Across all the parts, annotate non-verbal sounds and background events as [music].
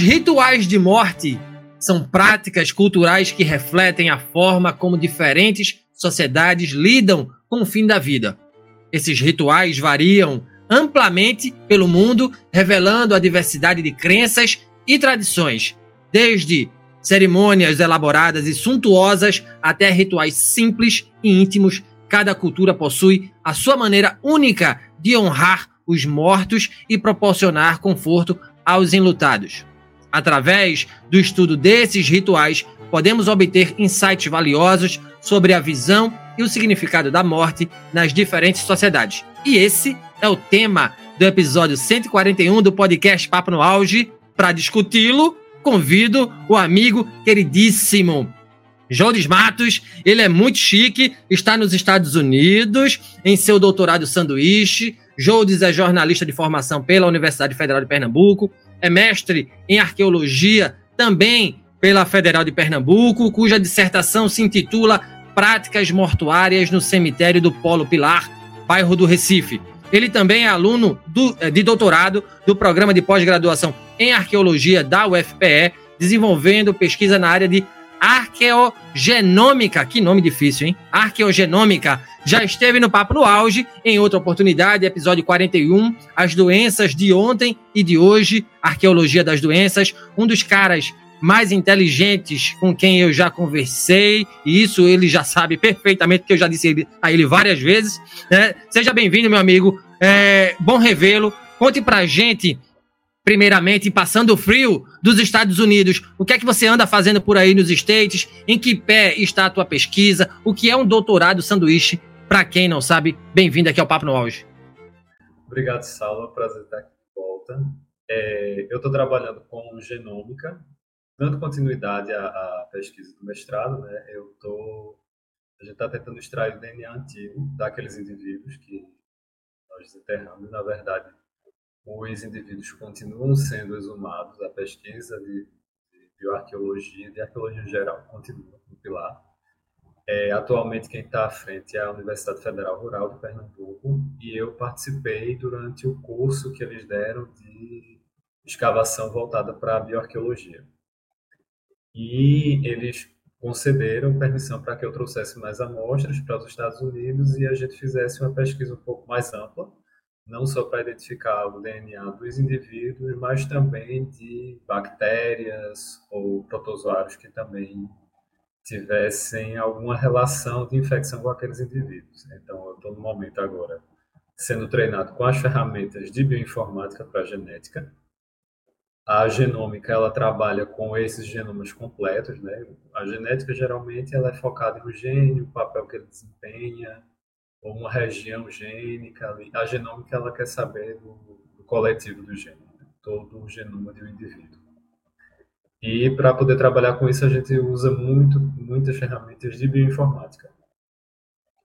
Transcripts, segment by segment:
Os rituais de morte são práticas culturais que refletem a forma como diferentes sociedades lidam com o fim da vida. Esses rituais variam amplamente pelo mundo, revelando a diversidade de crenças e tradições, desde cerimônias elaboradas e suntuosas até rituais simples e íntimos. Cada cultura possui a sua maneira única de honrar os mortos e proporcionar conforto aos enlutados. Através do estudo desses rituais, podemos obter insights valiosos sobre a visão e o significado da morte nas diferentes sociedades. E esse é o tema do episódio 141 do podcast Papo no Auge. Para discuti-lo, convido o amigo queridíssimo Jones Matos. Ele é muito chique, está nos Estados Unidos em seu doutorado sanduíche. Jodes é jornalista de formação pela Universidade Federal de Pernambuco, é mestre em arqueologia também pela Federal de Pernambuco, cuja dissertação se intitula Práticas Mortuárias no Cemitério do Polo Pilar, bairro do Recife. Ele também é aluno do, eh, de doutorado do programa de pós-graduação em arqueologia da UFPE, desenvolvendo pesquisa na área de arqueogenômica. Que nome difícil, hein? Arqueogenômica. Já esteve no Papo no Auge, em outra oportunidade, episódio 41, As Doenças de Ontem e de Hoje, Arqueologia das Doenças. Um dos caras mais inteligentes com quem eu já conversei, e isso ele já sabe perfeitamente, porque eu já disse a ele várias vezes. Né? Seja bem-vindo, meu amigo. É, bom revê-lo. Conte pra gente primeiramente passando frio dos Estados Unidos. O que é que você anda fazendo por aí nos States? Em que pé está a tua pesquisa? O que é um doutorado sanduíche? Para quem não sabe, bem-vindo aqui ao Papo no Auge. Obrigado, Saulo. Prazer estar aqui de volta. É, eu estou trabalhando com genômica, dando continuidade à, à, pesquisa do mestrado. Né? Eu tô, a gente está tentando extrair o DNA antigo daqueles indivíduos que nós desenterramos. Na verdade, os indivíduos continuam sendo exumados, a pesquisa de, de bioarqueologia, de arqueologia geral, continua no pilar. É, atualmente, quem está à frente é a Universidade Federal Rural de Pernambuco e eu participei durante o curso que eles deram de escavação voltada para a bioarqueologia. E eles concederam permissão para que eu trouxesse mais amostras para os Estados Unidos e a gente fizesse uma pesquisa um pouco mais ampla não só para identificar o DNA dos indivíduos, mas também de bactérias ou protozoários que também tivessem alguma relação de infecção com aqueles indivíduos. Então, eu estou no momento agora sendo treinado com as ferramentas de bioinformática para genética. A genômica ela trabalha com esses genomas completos, né? A genética geralmente ela é focada no gene, o papel que ele desempenha, ou uma região gênica. A genômica ela quer saber do, do coletivo do gene, né? todo o genoma de um indivíduo. E para poder trabalhar com isso, a gente usa muito, muitas ferramentas de bioinformática.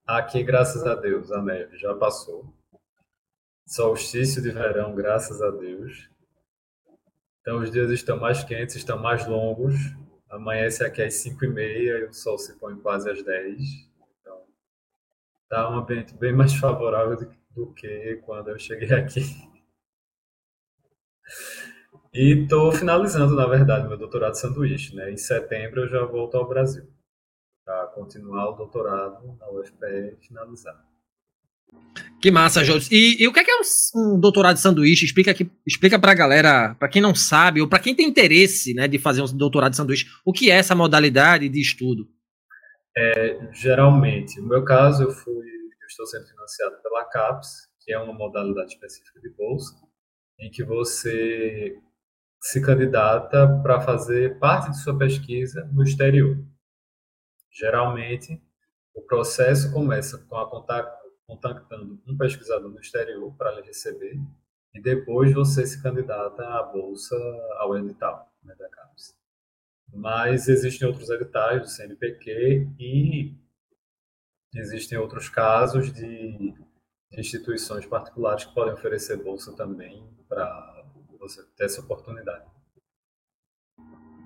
Aqui, graças a Deus, a neve já passou. Solstício de verão, graças a Deus. Então, os dias estão mais quentes, estão mais longos. Amanhece aqui às 5 e meia e o sol se põe quase às 10 tá um ambiente bem mais favorável do que quando eu cheguei aqui. E estou finalizando, na verdade, meu doutorado de sanduíche. Né? Em setembro eu já volto ao Brasil para continuar o doutorado na UFPE e finalizar. Que massa, Jô. E, e, o que é, que é um, um, doutorado de sanduíche? Explica aqui, explica pra galera, para quem não sabe, ou para quem tem interesse né, de fazer um doutorado de sanduíche, o que é essa modalidade de estudo? É, geralmente, no meu caso, eu fui, eu estou sendo financiado pela CAPES, que é uma modalidade específica de bolsa, em que você se candidata para fazer parte de sua pesquisa no exterior. Geralmente, o processo começa com a contactando um pesquisador no exterior para lhe receber e depois você se candidata à bolsa, ao edital né, da CAPES. Mas existem outros editais do CNPq e existem outros casos de instituições particulares que podem oferecer bolsa também para você ter essa oportunidade.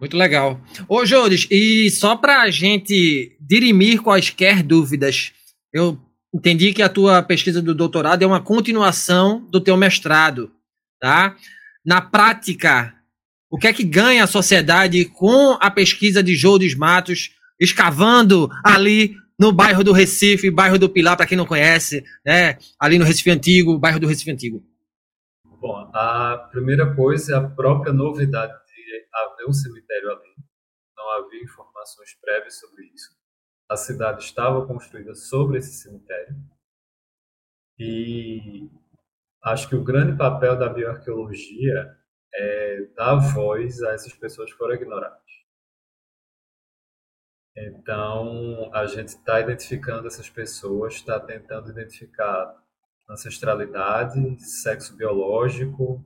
Muito legal. Ô, Jodes, e só para a gente dirimir quaisquer dúvidas, eu entendi que a tua pesquisa do doutorado é uma continuação do teu mestrado, tá? Na prática, o que é que ganha a sociedade com a pesquisa de Jodes Matos, escavando ali no bairro do Recife, bairro do Pilar, para quem não conhece, né? Ali no Recife Antigo, bairro do Recife Antigo. Bom, a primeira coisa é a própria novidade de haver um cemitério ali. Não havia informações prévias sobre isso. A cidade estava construída sobre esse cemitério. E acho que o grande papel da bioarqueologia é dar voz a essas pessoas que foram ignoradas. Então, a gente está identificando essas pessoas, está tentando identificar ancestralidade, sexo biológico,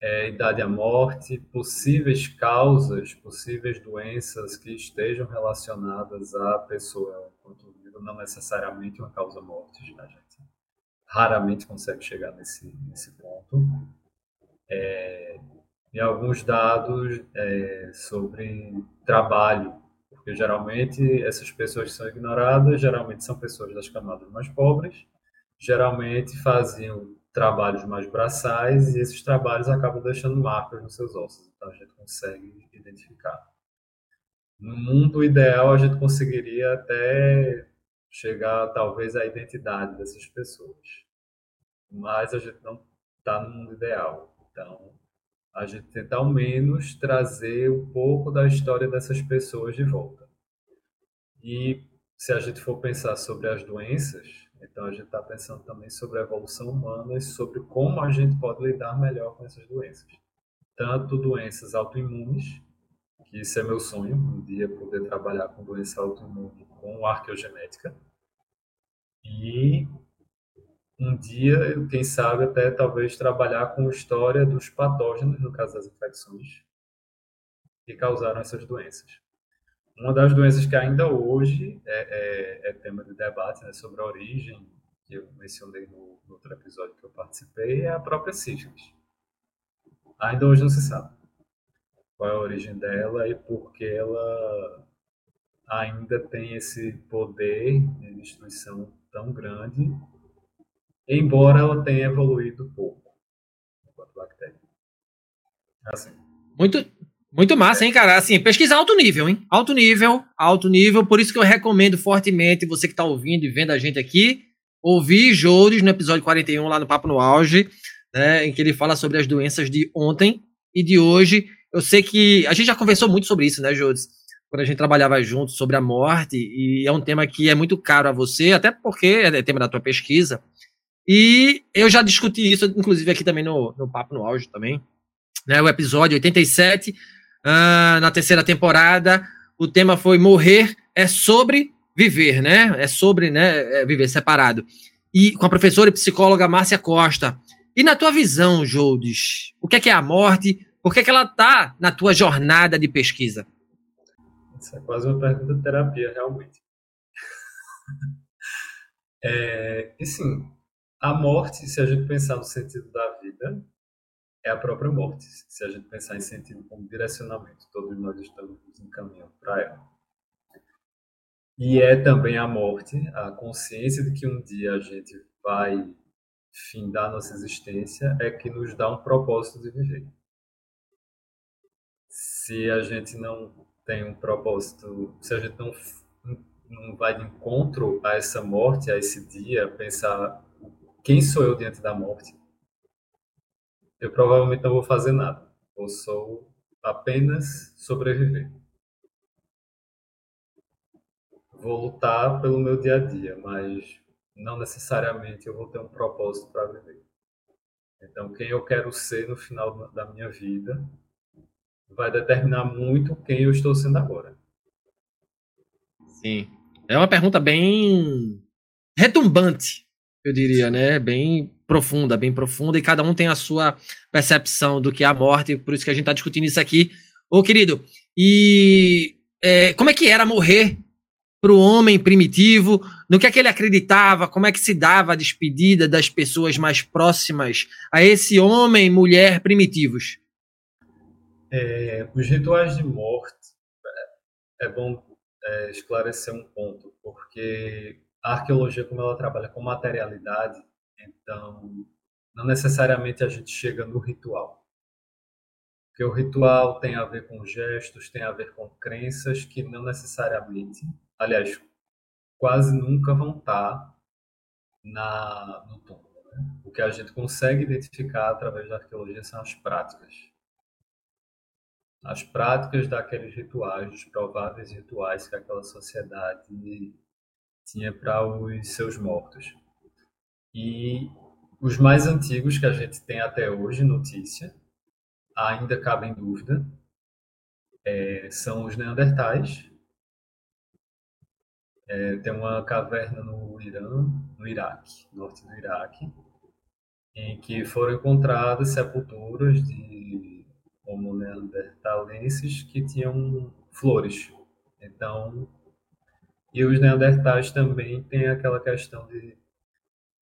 é, idade à morte, possíveis causas, possíveis doenças que estejam relacionadas à pessoa enquanto viva, não necessariamente uma causa morte, a gente raramente consegue chegar nesse, nesse ponto. É, e alguns dados é, sobre trabalho porque geralmente essas pessoas que são ignoradas, geralmente são pessoas das camadas mais pobres, geralmente faziam trabalhos mais braçais e esses trabalhos acabam deixando marcas nos seus ossos, então a gente consegue identificar. No mundo ideal, a gente conseguiria até chegar talvez à identidade dessas pessoas, mas a gente não está no mundo ideal. Então, a gente tenta ao menos trazer um pouco da história dessas pessoas de volta. E se a gente for pensar sobre as doenças, então a gente está pensando também sobre a evolução humana e sobre como a gente pode lidar melhor com essas doenças. Tanto doenças autoimunes, que isso é meu sonho, um dia poder trabalhar com doença autoimune com arqueogenética, e um dia, quem sabe, até talvez trabalhar com a história dos patógenos, no caso das infecções, que causaram essas doenças. Uma das doenças que ainda hoje é, é, é tema de debate né, sobre a origem, que eu mencionei no, no, outro episódio que eu participei, é a própria sífilis. Ainda hoje não se sabe qual é a origem dela e por que ela ainda tem esse poder de destruição tão grande embora ela tenha evoluído pouco enquanto bactéria. Assim. Muito, muito massa, hein, cara? Assim, pesquisa alto nível, hein? Alto nível, alto nível. Por isso que eu recomendo fortemente você que está ouvindo e vendo a gente aqui, ouvir Jores no episódio 41, lá no Papo no Auge, né, em que ele fala sobre as doenças de ontem e de hoje. Eu sei que a gente já conversou muito sobre isso, né, Jores? Quando a gente trabalhava junto sobre a morte, e é um tema que é muito caro a você, até porque é tema da tua pesquisa. E eu já discuti isso, inclusive, aqui também no, no Papo no Auge também. Né, o episódio 87, uh, ah, na terceira temporada, o tema foi Morrer é sobre viver, né? É sobre né, é viver separado. E com a professora e psicóloga Márcia Costa. E na tua visão, Jodes, o que é, que é a morte? Por que, é que ela está na tua jornada de pesquisa? Isso é quase uma pergunta de terapia, realmente. [laughs] é, e sim, a morte, se a gente pensar no sentido da vida, é a própria morte. Se a gente pensar em sentido como direcionamento, todos nós estamos encaminhando para ela. E é também a morte, a consciência de que um dia a gente vai findar nossa existência, é que nos dá um propósito de viver. Se a gente não tem um propósito, se a gente não, não vai de encontro a essa morte, a esse dia, pensar quem sou eu diante da morte? Eu provavelmente não vou fazer nada. Eu sou apenas sobreviver. Vou lutar pelo meu dia a dia, mas não necessariamente eu vou ter um propósito para viver. Então, quem eu quero ser no final da minha vida vai determinar muito quem eu estou sendo agora. Sim. É uma pergunta bem retumbante, eu diria, né? Bem profunda, bem profunda, e cada um tem a sua percepção do que é a morte, por isso que a gente está discutindo isso aqui. Ô, querido, e é, como é que era morrer para o homem primitivo? No que é que ele acreditava? Como é que se dava a despedida das pessoas mais próximas a esse homem, mulher primitivos? É, os rituais de morte é, é bom é, esclarecer um ponto, porque a arqueologia, como ela trabalha com materialidade, então não necessariamente a gente chega no ritual. Porque o ritual tem a ver com gestos, tem a ver com crenças que não necessariamente, aliás, quase nunca vão estar na, no túmulo. Né? O que a gente consegue identificar através da arqueologia são as práticas as práticas daqueles rituais, os prováveis rituais que aquela sociedade tinha para os seus mortos. E os mais antigos que a gente tem até hoje, notícia, ainda cabem dúvida, é, são os neandertais. É, tem uma caverna no Irã, no Iraque, norte do Iraque, em que foram encontradas sepulturas de como neandertalenses que tinham flores. Então, e os neandertais também têm aquela questão de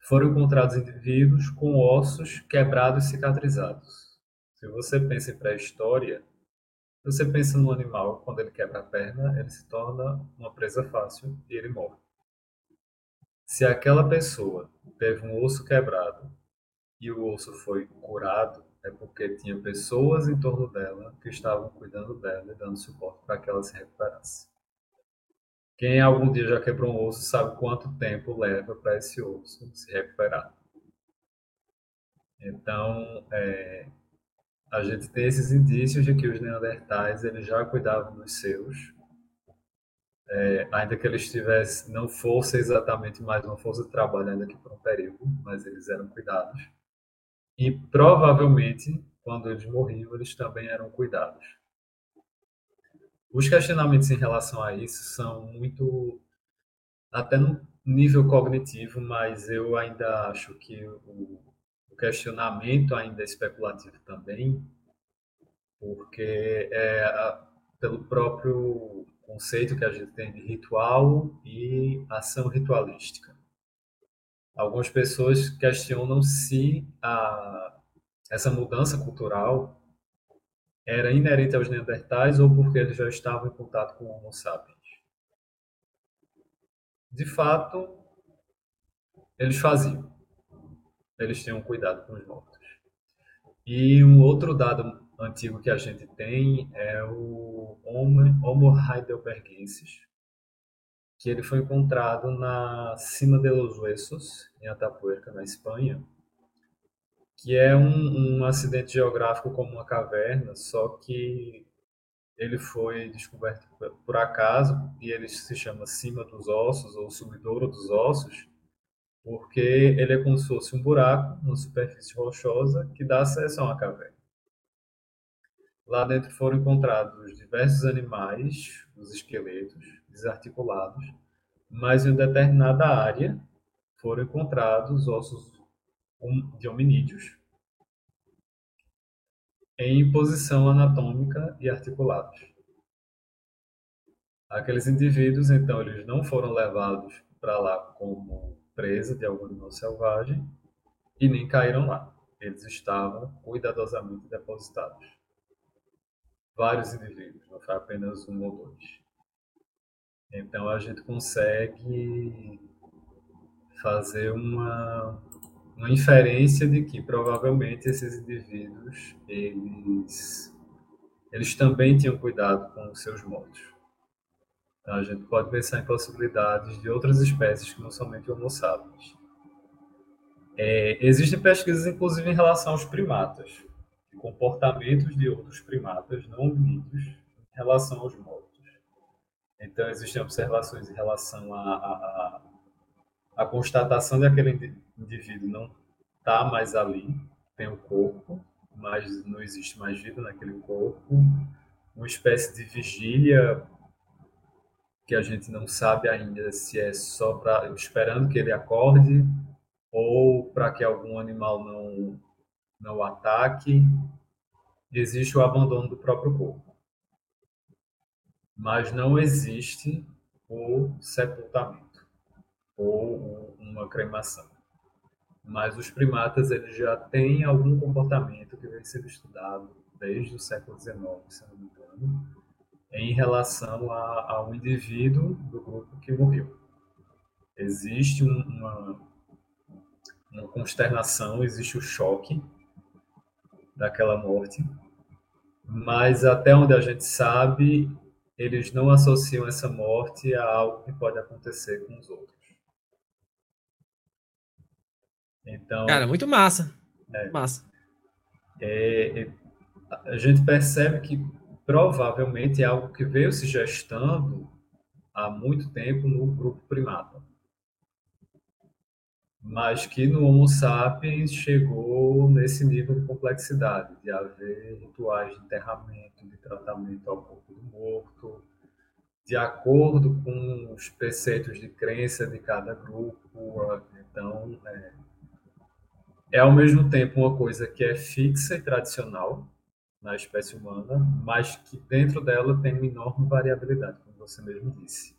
foram encontrados indivíduos com ossos quebrados e cicatrizados. Se você pensa em pré-história, você pensa no animal, quando ele quebra a perna, ele se torna uma presa fácil e ele morre. Se aquela pessoa teve um osso quebrado e o osso foi curado, é porque tinha pessoas em torno dela que estavam cuidando dela e dando suporte para que ela se recuperasse. Quem algum dia já quebrou um osso sabe quanto tempo leva para esse osso se recuperar. Então, é, a gente tem esses indícios de que os neandertais eles já cuidavam dos seus, é, ainda que eles tivessem, não fosse exatamente mais uma força de trabalho ainda que por um período, mas eles eram cuidados. E provavelmente, quando eles morriam, eles também eram cuidados. Os questionamentos em relação a isso são muito. até no nível cognitivo, mas eu ainda acho que o, o questionamento ainda é especulativo também, porque é pelo próprio conceito que a gente tem de ritual e ação ritualística algumas pessoas questionam se a, essa mudança cultural era inerente aos neandertais ou porque eles já estavam em contato com o Homo sapiens. De fato, eles faziam. Eles tinham cuidado com os mortos. E um outro dado antigo que a gente tem é o Homo heidelbergensis, que ele foi encontrado na Cima de los Huesos, em Atapuerca, na Espanha, que é um, um acidente geográfico como uma caverna, só que ele foi descoberto por acaso e ele se chama Cima dos Ossos ou Subidouro dos Ossos, porque ele é como se fosse um buraco, uma superfície rochosa que dá acesso a uma caverna. Lá dentro foram encontrados diversos animais, os esqueletos, desarticulados, mas em determinada área foram encontrados ossos de hominídeos em posição anatômica e articulados. Aqueles indivíduos, então, eles não foram levados para lá como presa de algum animal selvagem e nem caíram lá. Eles estavam cuidadosamente depositados. Vários indivíduos, não foi apenas um ou dois. Então a gente consegue fazer uma, uma inferência de que provavelmente esses indivíduos eles, eles também tinham cuidado com os seus mortos. Então a gente pode pensar em possibilidades de outras espécies que não somente Homo sapiens. É, existem pesquisas, inclusive, em relação aos primatas, comportamentos de outros primatas não hominídeos em relação aos mortos. Então, existem observações em relação à, constatação de aquele indivíduo não está mais ali, tem o corpo, mas não existe mais vida naquele corpo, uma espécie de vigília que a gente não sabe ainda se é só para esperando que ele acorde ou para que algum animal não não ataque. Existe o abandono do próprio corpo, mas não existe o sepultamento ou uma cremação. Mas os primatas eles já têm algum comportamento que vem sendo estudado desde o século XIX, se não me engano, em relação a, a um indivíduo do grupo que morreu. Existe uma, uma consternação, existe o choque daquela morte, mas até onde a gente sabe, eles não associam essa morte a algo que pode acontecer com os outros. Então, cara, muito massa. É, massa. É, é, a gente percebe que provavelmente é algo que veio se gestando há muito tempo no grupo primata. Mas que no Homo sapiens chegou nesse nível de complexidade, de haver rituais de enterramento, de tratamento ao corpo do morto, de acordo com os preceitos de crença de cada grupo. Então, é, é ao mesmo tempo uma coisa que é fixa e tradicional, na espécie humana, mas que dentro dela tem uma enorme variabilidade, como você mesmo disse.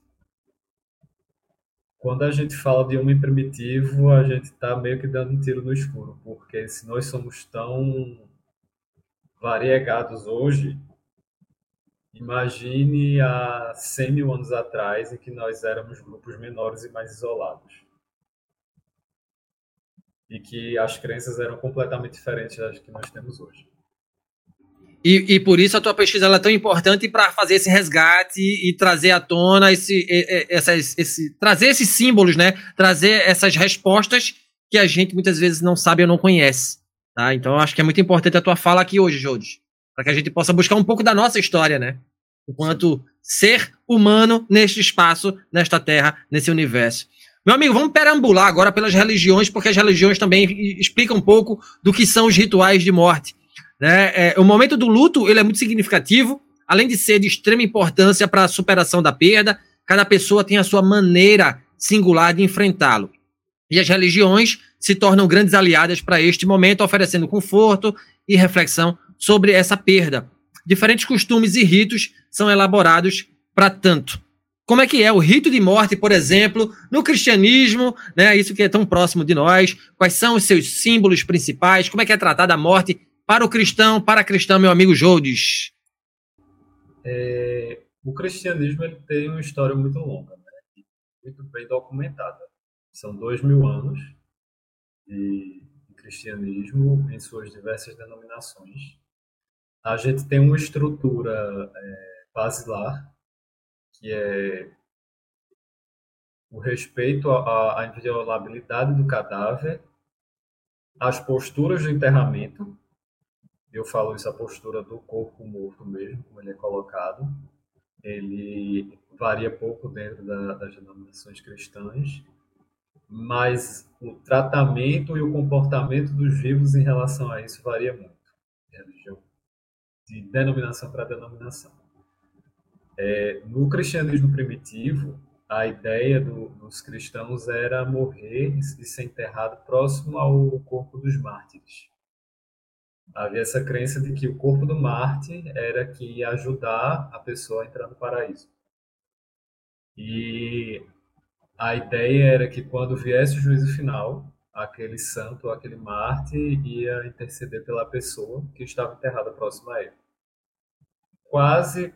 Quando a gente fala de homem primitivo, a gente está meio que dando um tiro no escuro, porque se nós somos tão variegados hoje, imagine há 100 mil anos atrás, em que nós éramos grupos menores e mais isolados. E que as crenças eram completamente diferentes das que nós temos hoje. E, e, por isso a tua pesquisa é tão importante para fazer esse resgate e trazer à tona esse, essas, esse, trazer esses símbolos, né? Trazer essas respostas que a gente muitas vezes não sabe ou não conhece. Tá? Então acho que é muito importante a tua fala aqui hoje, Jodes, para que a gente possa buscar um pouco da nossa história, né? Enquanto ser humano neste espaço, nesta terra, nesse universo. Meu amigo, vamos perambular agora pelas religiões, porque as religiões também explicam um pouco do que são os rituais de morte. Né? É, o momento do luto ele é muito significativo, além de ser de extrema importância para a superação da perda, cada pessoa tem a sua maneira singular de enfrentá-lo. E as religiões se tornam grandes aliadas para este momento, oferecendo conforto e reflexão sobre essa perda. Diferentes costumes e ritos são elaborados para tanto. Como é que é o rito de morte, por exemplo, no cristianismo, né? Isso que é tão próximo de nós. Quais são os seus símbolos principais? Como é que é tratada a morte para o cristão, para a cristã, meu amigo Jodes? É, o cristianismo ele tem uma história muito longa, né? muito bem documentada. São dois mil anos de cristianismo em suas diversas denominações. A gente tem uma estrutura é, basilar, que é o respeito à, à inviolabilidade do cadáver, as posturas do enterramento, eu falo isso a postura do corpo morto mesmo, como ele é colocado. Ele varia pouco dentro da, das denominações cristãs, mas o tratamento e o comportamento dos vivos em relação a isso varia muito, de religião, de denominação para denominação. É, no cristianismo primitivo, a ideia do, dos cristãos era morrer e ser enterrado próximo ao corpo dos mártires havia essa crença de que o corpo do Marte era que ia ajudar a pessoa a entrar no paraíso. E a ideia era que quando viesse o juízo final, aquele santo, aquele Marte ia interceder pela pessoa que estava enterrada próximo a ele. Quase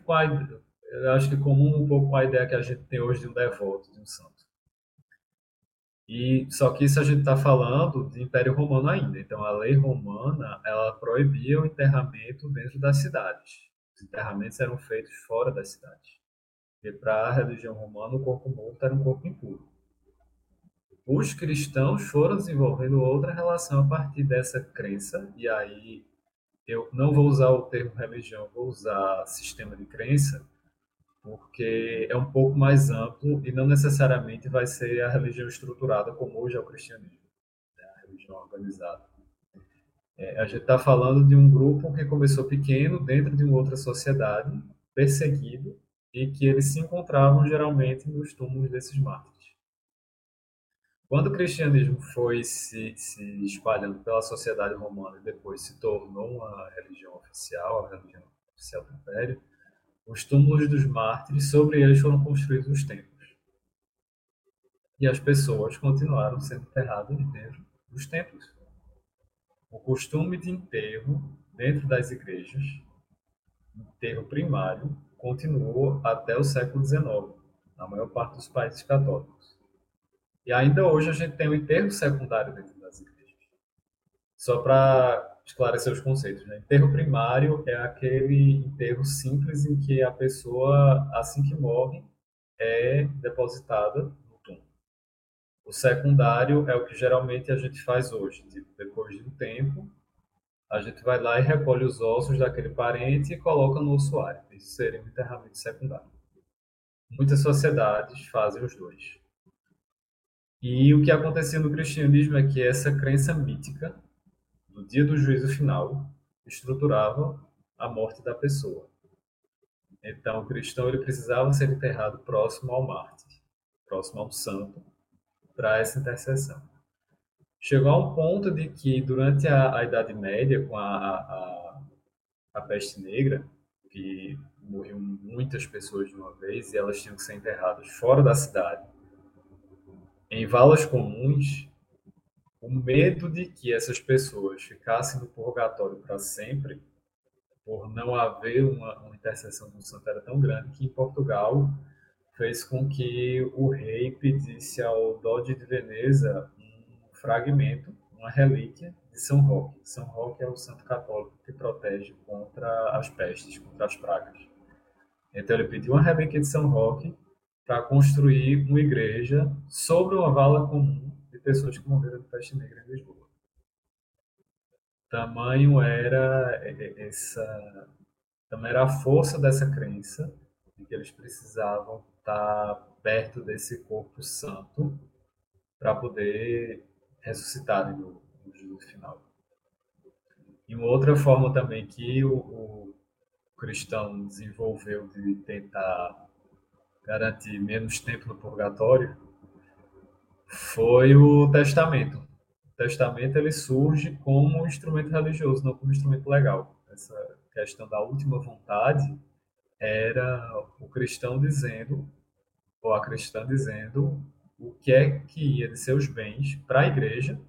eu acho que comum um pouco com a ideia que a gente tem hoje de um devoto, de um santo. E só que isso a gente está falando de Império Romano ainda. Então a lei romana ela proibia o enterramento dentro das cidades. Os enterramentos eram feitos fora das cidades. E para a religião romana o corpo morto era um corpo impuro. Os cristãos foram desenvolvendo outra relação a partir dessa crença e aí eu não vou usar o termo religião, vou usar sistema de crença porque é um pouco mais amplo e não necessariamente vai ser a religião estruturada como hoje é o cristianismo, né? a religião organizada. É, a gente está falando de um grupo que começou pequeno dentro de uma outra sociedade, perseguido, e que eles se encontravam geralmente nos túmulos desses mártires. Quando o cristianismo foi se, se espalhando pela sociedade romana e depois se tornou uma religião oficial, a religião oficial do Império, os túmulos dos mártires, sobre eles foram construídos os templos. E as pessoas continuaram sendo enterradas dentro dos templos. O costume de enterro dentro das igrejas, enterro primário, continuou até o século XIX, na maior parte dos países católicos. E ainda hoje a gente tem o enterro secundário dentro das igrejas. Só para esclarecer os conceitos, né? Enterro primário é aquele enterro simples em que a pessoa, assim que morre, é depositada no túmulo. O secundário é o que geralmente a gente faz hoje. Tipo, depois de um tempo, a gente vai lá e recolhe os ossos daquele parente e coloca no ossuário. Isso seria um enterramento secundário. Muitas sociedades fazem os dois. E o que acontecia no cristianismo é que essa crença mítica do dia do juízo final estruturava a morte da pessoa. Então, o cristão ele precisava ser enterrado próximo ao mártir, próximo ao santo, para essa intercessão. Chegou a um ponto de que, durante a, a Idade Média, com a, a, a peste negra, que morriam muitas pessoas de uma vez e elas tinham que ser enterradas fora da cidade, em valas comuns, o medo de que essas pessoas ficassem no purgatório para sempre, por não haver uma, uma intercessão do santo, era tão grande que em Portugal fez com que o rei pedisse ao Dode de Veneza um fragmento, uma relíquia de São Roque. São Roque é o santo católico que protege contra as pestes, contra as pragas. Então ele pediu uma relíquia de São Roque para construir uma igreja sobre uma vala comum pessoas que morreram de peste negra em Lisboa. Tamanho era essa, tamanho era a força dessa crença de que eles precisavam estar perto desse corpo santo para poder ressuscitarem no, no juízo final. E uma outra forma também que o, o cristão desenvolveu de tentar garantir menos tempo no purgatório foi o testamento. O testamento ele surge como um instrumento religioso, não como um instrumento legal. Essa questão da última vontade era o cristão dizendo, ou a cristã dizendo, o que é que ia de seus bens para a igreja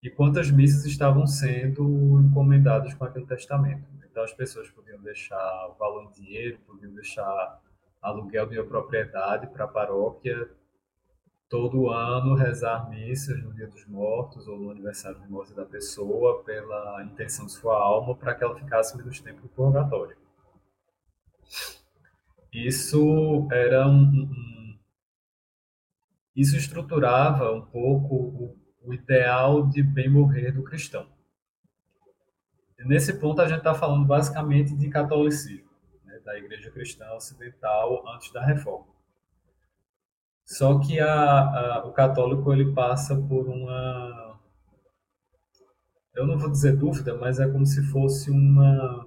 e quantas missas estavam sendo encomendadas com aquele testamento. Então as pessoas podiam deixar valor em dinheiro, podiam deixar aluguel de uma propriedade para a paróquia, todo ano rezar missas no Dia dos Mortos ou no aniversário de morte da pessoa pela intenção de sua alma para que ela ficasse menos tempo no purgatório. Isso era um, um isso estruturava um pouco o, o ideal de bem morrer do cristão. E nesse ponto a gente está falando basicamente de catolicismo da Igreja Cristã Ocidental antes da Reforma. Só que a, a, o católico ele passa por uma, eu não vou dizer dúvida, mas é como se fosse uma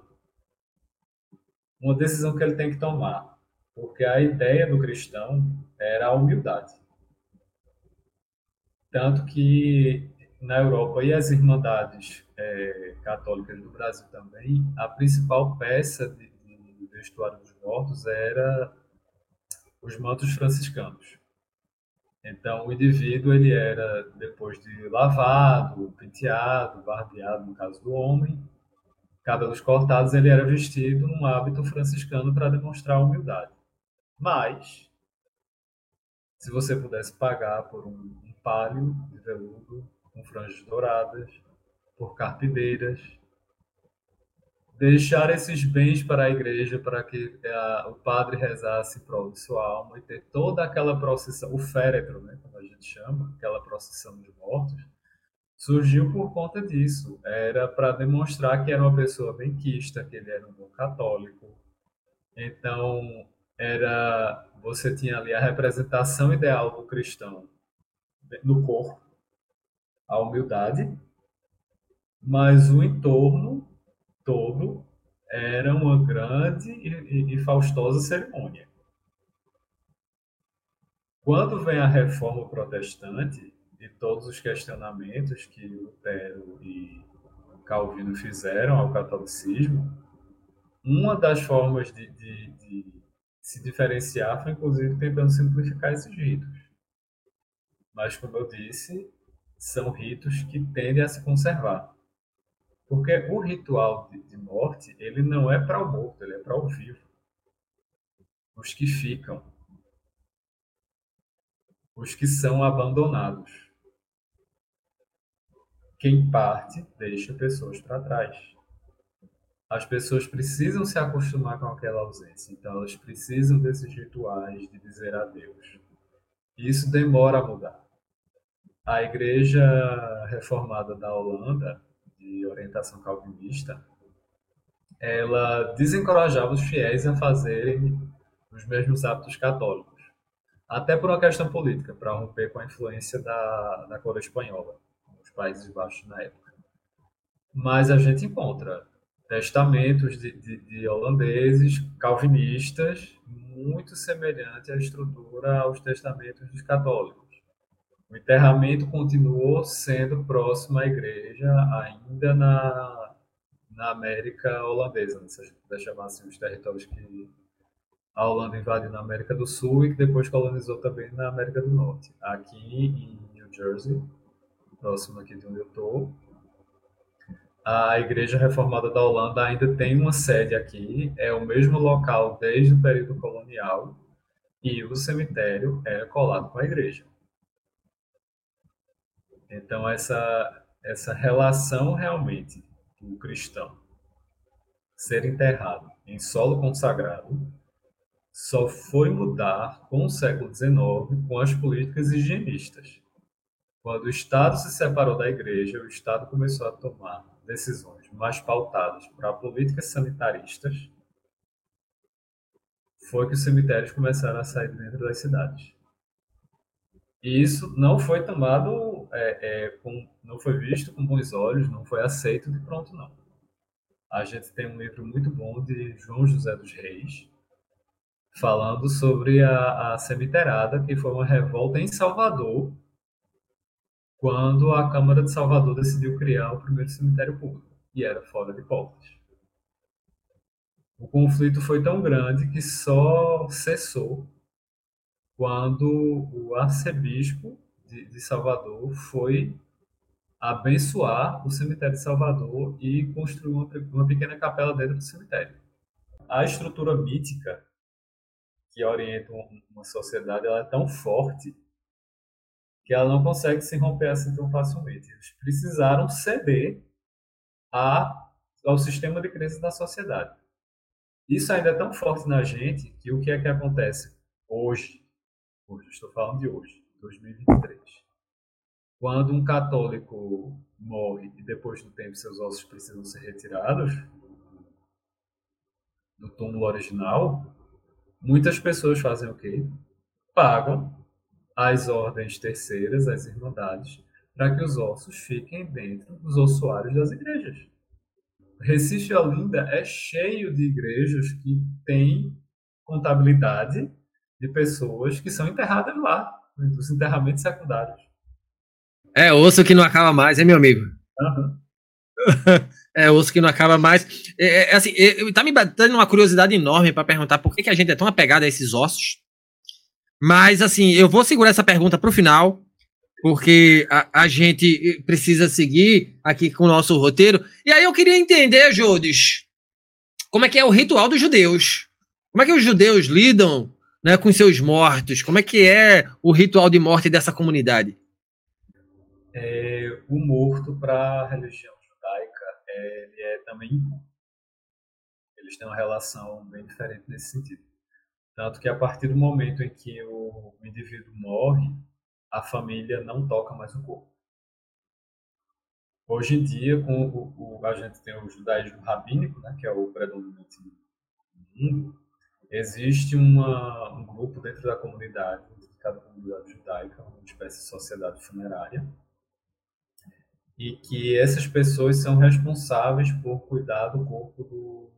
uma decisão que ele tem que tomar, porque a ideia do cristão era a humildade, tanto que na Europa e as irmandades é, católicas do Brasil também, a principal peça de, vestuário dos mortos era os mantos franciscanos. Então, o indivíduo ele era, depois de lavado, penteado, barbeado, no caso do homem, cabelos cortados, ele era vestido num hábito franciscano para demonstrar humildade. Mas, se você pudesse pagar por um, um palio de veludo com franjas douradas, por carpideiras, deixar esses bens para a igreja para que a, o padre rezasse de sua alma e ter toda aquela procissão, o féretro, né, como a gente chama, aquela procissão de mortos, surgiu por conta disso. Era para demonstrar que era uma pessoa benquista, que ele era um bom católico. Então, era você tinha ali a representação ideal do cristão no corpo, a humildade, mas o entorno todo era uma grande e, e, faustosa cerimônia. Quando vem a reforma protestante e todos os questionamentos que Lutero e Calvino fizeram ao catolicismo, uma das formas de, de, de se diferenciar foi, inclusive, tentando simplificar esses ritos. Mas, como eu disse, são ritos que tendem a se conservar. Porque o ritual de, morte, ele não é para o morto, ele é para o vivo. Os que ficam. Os que são abandonados. Quem parte deixa pessoas para trás. As pessoas precisam se acostumar com aquela ausência, então elas precisam desses rituais de dizer adeus. E isso demora a mudar. A Igreja Reformada da Holanda, de orientação calvinista, ela desencorajava os fiéis a fazerem os mesmos hábitos católicos, até por uma questão política, para romper com a influência da, da coroa espanhola, nos Países Baixos na época. Mas a gente encontra testamentos de, de, de holandeses calvinistas muito semelhante à estrutura aos testamentos dos católicos. O enterramento continuou sendo próximo à igreja ainda na, na América holandesa, se a gente puder chamar assim, os territórios que a Holanda invadiu na América do Sul e que depois colonizou também na América do Norte. Aqui em New Jersey, próximo aqui de onde eu estou, a Igreja Reformada da Holanda ainda tem uma sede aqui, é o mesmo local desde o período colonial e o cemitério é colado com a igreja. Então, essa, essa relação realmente do cristão ser enterrado em solo consagrado só foi mudar com o século XIX com as políticas higienistas. Quando o Estado se separou da Igreja, o Estado começou a tomar decisões mais pautadas para políticas sanitaristas, foi que os cemitérios começaram a sair dentro das cidades. E isso não foi tomado, é, é, com, não foi visto com bons olhos, não foi aceito de pronto, não. A gente tem um livro muito bom de João José dos Reis, falando sobre a, a cemiterada, que foi uma revolta em Salvador, quando a Câmara de Salvador decidiu criar o primeiro cemitério público, e era fora de portas. O conflito foi tão grande que só cessou quando o arcebispo de, de Salvador foi abençoar o cemitério de Salvador e construir uma, uma pequena capela dentro do cemitério. A estrutura mítica que orienta uma sociedade ela é tão forte que ela não consegue se romper assim tão facilmente. Eles precisaram ceder a, ao sistema de crenças da sociedade. Isso ainda é tão forte na gente que o que é que acontece hoje? hoje, estou falando de hoje, 2023. Quando um católico morre e depois do tempo seus ossos precisam ser retirados do túmulo original, muitas pessoas fazem o quê? Pagam as ordens terceiras, as irmandades, para que os ossos fiquem dentro dos ossuários das igrejas. Recife Olinda é cheio de igrejas que têm contabilidade de pessoas que são enterradas lá, [laughs] dos enterramentos secundários. É osso que não acaba mais, é meu amigo? Uhum. [laughs] é osso que não acaba mais. É, é assim, é, tá me dando uma curiosidade enorme para perguntar por que, que a gente é tão apegado a esses ossos. Mas, assim, eu vou segurar essa pergunta para o final, porque a, a, gente precisa seguir aqui com o nosso roteiro. E aí eu queria entender, Jodes, como é que é o ritual dos judeus. Como é que os judeus lidam né, com seus mortos? Como é que é o ritual de morte dessa comunidade? É, o morto para a religião judaica é, ele é também. Eles têm uma relação bem diferente nesse sentido. Tanto que a partir do momento em que o indivíduo morre, a família não toca mais o corpo. Hoje em dia, com o, o a gente tem o judaísmo rabínico, né, que é o predominante no mundo, existe uma, um grupo dentro da comunidade, de cada comunidade judaica, uma espécie de sociedade funerária, e que essas pessoas são responsáveis por cuidar do corpo do,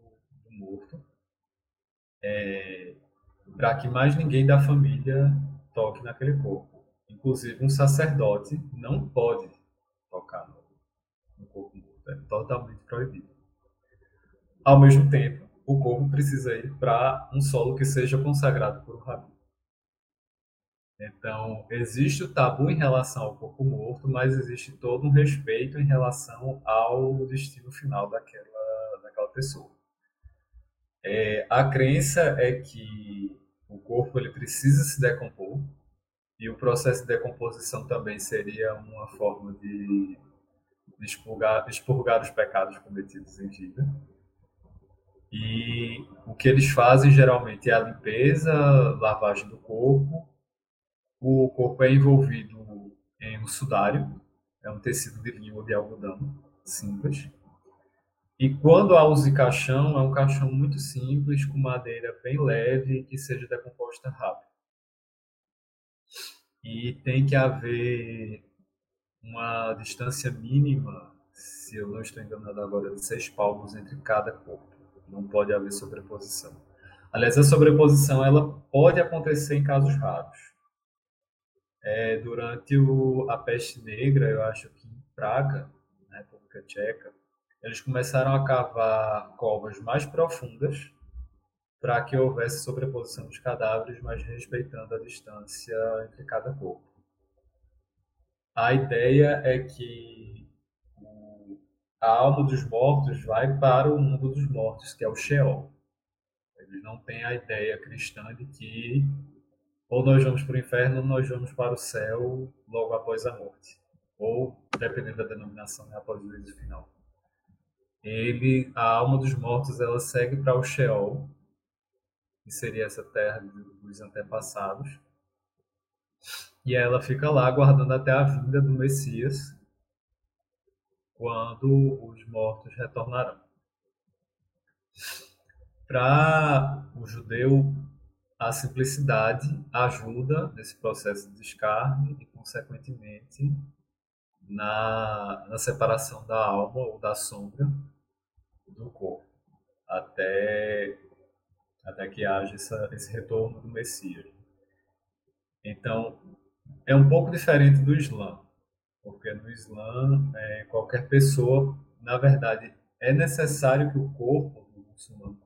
do morto, é, para que mais ninguém da família toque naquele corpo. Inclusive, um sacerdote não pode tocar no, no corpo morto, é totalmente proibido. Ao mesmo tempo, o corpo precisa ir para um solo que seja consagrado por um rabino. Então, existe o tabu em relação ao corpo morto, mas existe todo um respeito em relação ao destino final daquela, daquela pessoa. É, a crença é que o corpo ele precisa se decompor e o processo de decomposição também seria uma forma de, de expurgar, expurgar os pecados cometidos em vida. E o que eles fazem geralmente é a limpeza, lavagem do corpo o corpo é envolvido em um sudário, é um tecido de linho ou de algodão, simples. E quando há uso de caixão, é um caixão muito simples, com madeira bem leve, que seja decomposta rápido. E tem que haver uma distância mínima, se eu não estou enganado agora, de seis palmos entre cada corpo. Não pode haver sobreposição. Aliás, a sobreposição ela pode acontecer em casos raros é, durante o, a peste negra, eu acho que em Praga, na República Tcheca, eles começaram a cavar covas mais profundas para que houvesse sobreposição dos cadáveres, mas respeitando a distância entre cada corpo. A ideia é que a alma dos mortos vai para o mundo dos mortos, que é o Sheol. Eles não têm a ideia cristã de que ou nós vamos para o inferno, ou nós vamos para o céu logo após a morte. Ou, dependendo da denominação, né, após o juízo final. Ele, a alma dos mortos, ela segue para o Sheol, que seria essa terra dos antepassados. E ela fica lá aguardando até a vinda do Messias, quando os mortos retornarão. Para o judeu, a simplicidade ajuda nesse processo de descarne e, consequentemente, na, na separação da alma ou da sombra do corpo, até, até que haja essa, esse retorno do Messias. Então, é um pouco diferente do Islã, porque no Islã, é, qualquer pessoa, na verdade, é necessário que o corpo do muçulmano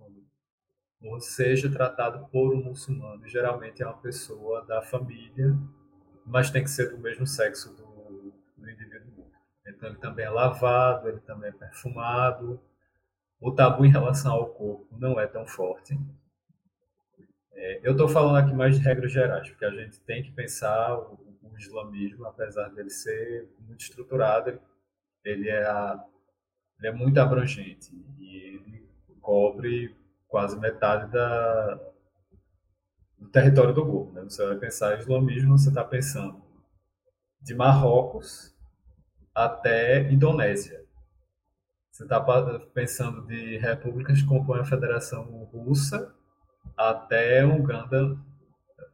ou seja tratado por um muçulmano. Geralmente é uma pessoa da família, mas tem que ser do mesmo sexo do, do indivíduo Então ele também é lavado, ele também é perfumado. O tabu em relação ao corpo não é tão forte. É, eu estou falando aqui mais de regras gerais, porque a gente tem que pensar o, o islamismo, apesar dele ser muito estruturado, ele é, ele é muito abrangente e ele cobre quase metade da, do território do globo. Né? Você vai pensar em islamismo, você está pensando de Marrocos até Indonésia. Você está pensando de repúblicas que compõem a Federação Russa até Uganda.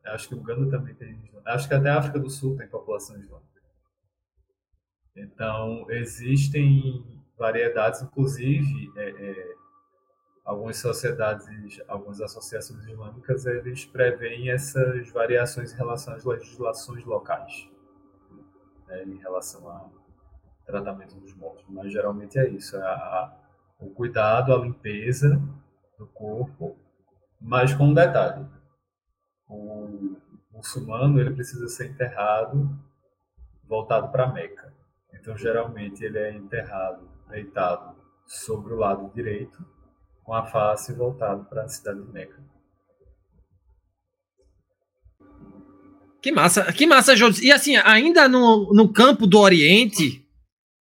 Acho que Uganda também tem. Acho que até a África do Sul tem população islâmica. Então, existem variedades, inclusive, é, é, algumas sociedades, algumas associações islâmicas, eles preveem essas variações em relação às legislações locais, né, em relação ao tratamento dos mortos. Mas geralmente é isso, é a, o cuidado, a limpeza do corpo, mas com um detalhe. O muçulmano ele precisa ser enterrado voltado para Meca. Então, geralmente, ele é enterrado deitado sobre o lado direito com a face voltada para a cidade de Meca. Que massa, que massa. E assim, ainda no, no campo do Oriente,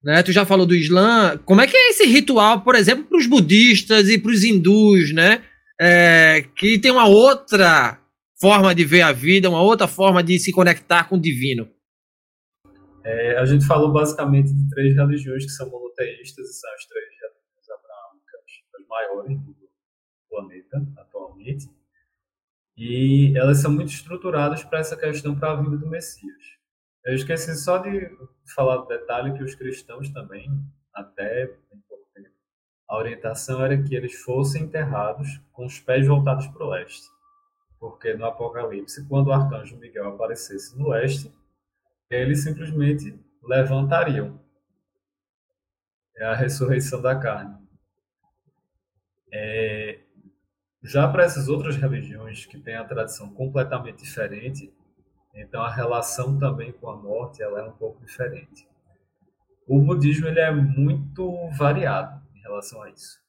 né? Tu já falou do Islã. Como é que é esse ritual, por exemplo, para os budistas e para os hindus, né? É, que tem uma outra forma de ver a vida, uma outra forma de se conectar com o divino. É, a gente falou basicamente de três religiões que são monoteístas e são as três maiores do planeta atualmente. E elas são muito estruturadas para essa questão para a vinda do Messias. Eu esqueci só de falar do detalhe que os cristãos também, até bem pouco tempo, a orientação era que eles fossem enterrados com os pés voltados para o leste. Porque no Apocalipse, quando o arcanjo Miguel aparecesse no leste, eles simplesmente levantariam. É a ressurreição da carne. É, já para essas outras religiões que têm a tradição completamente diferente, então a relação também com a morte ela é um pouco diferente. O budismo ele é muito variado em relação a isso.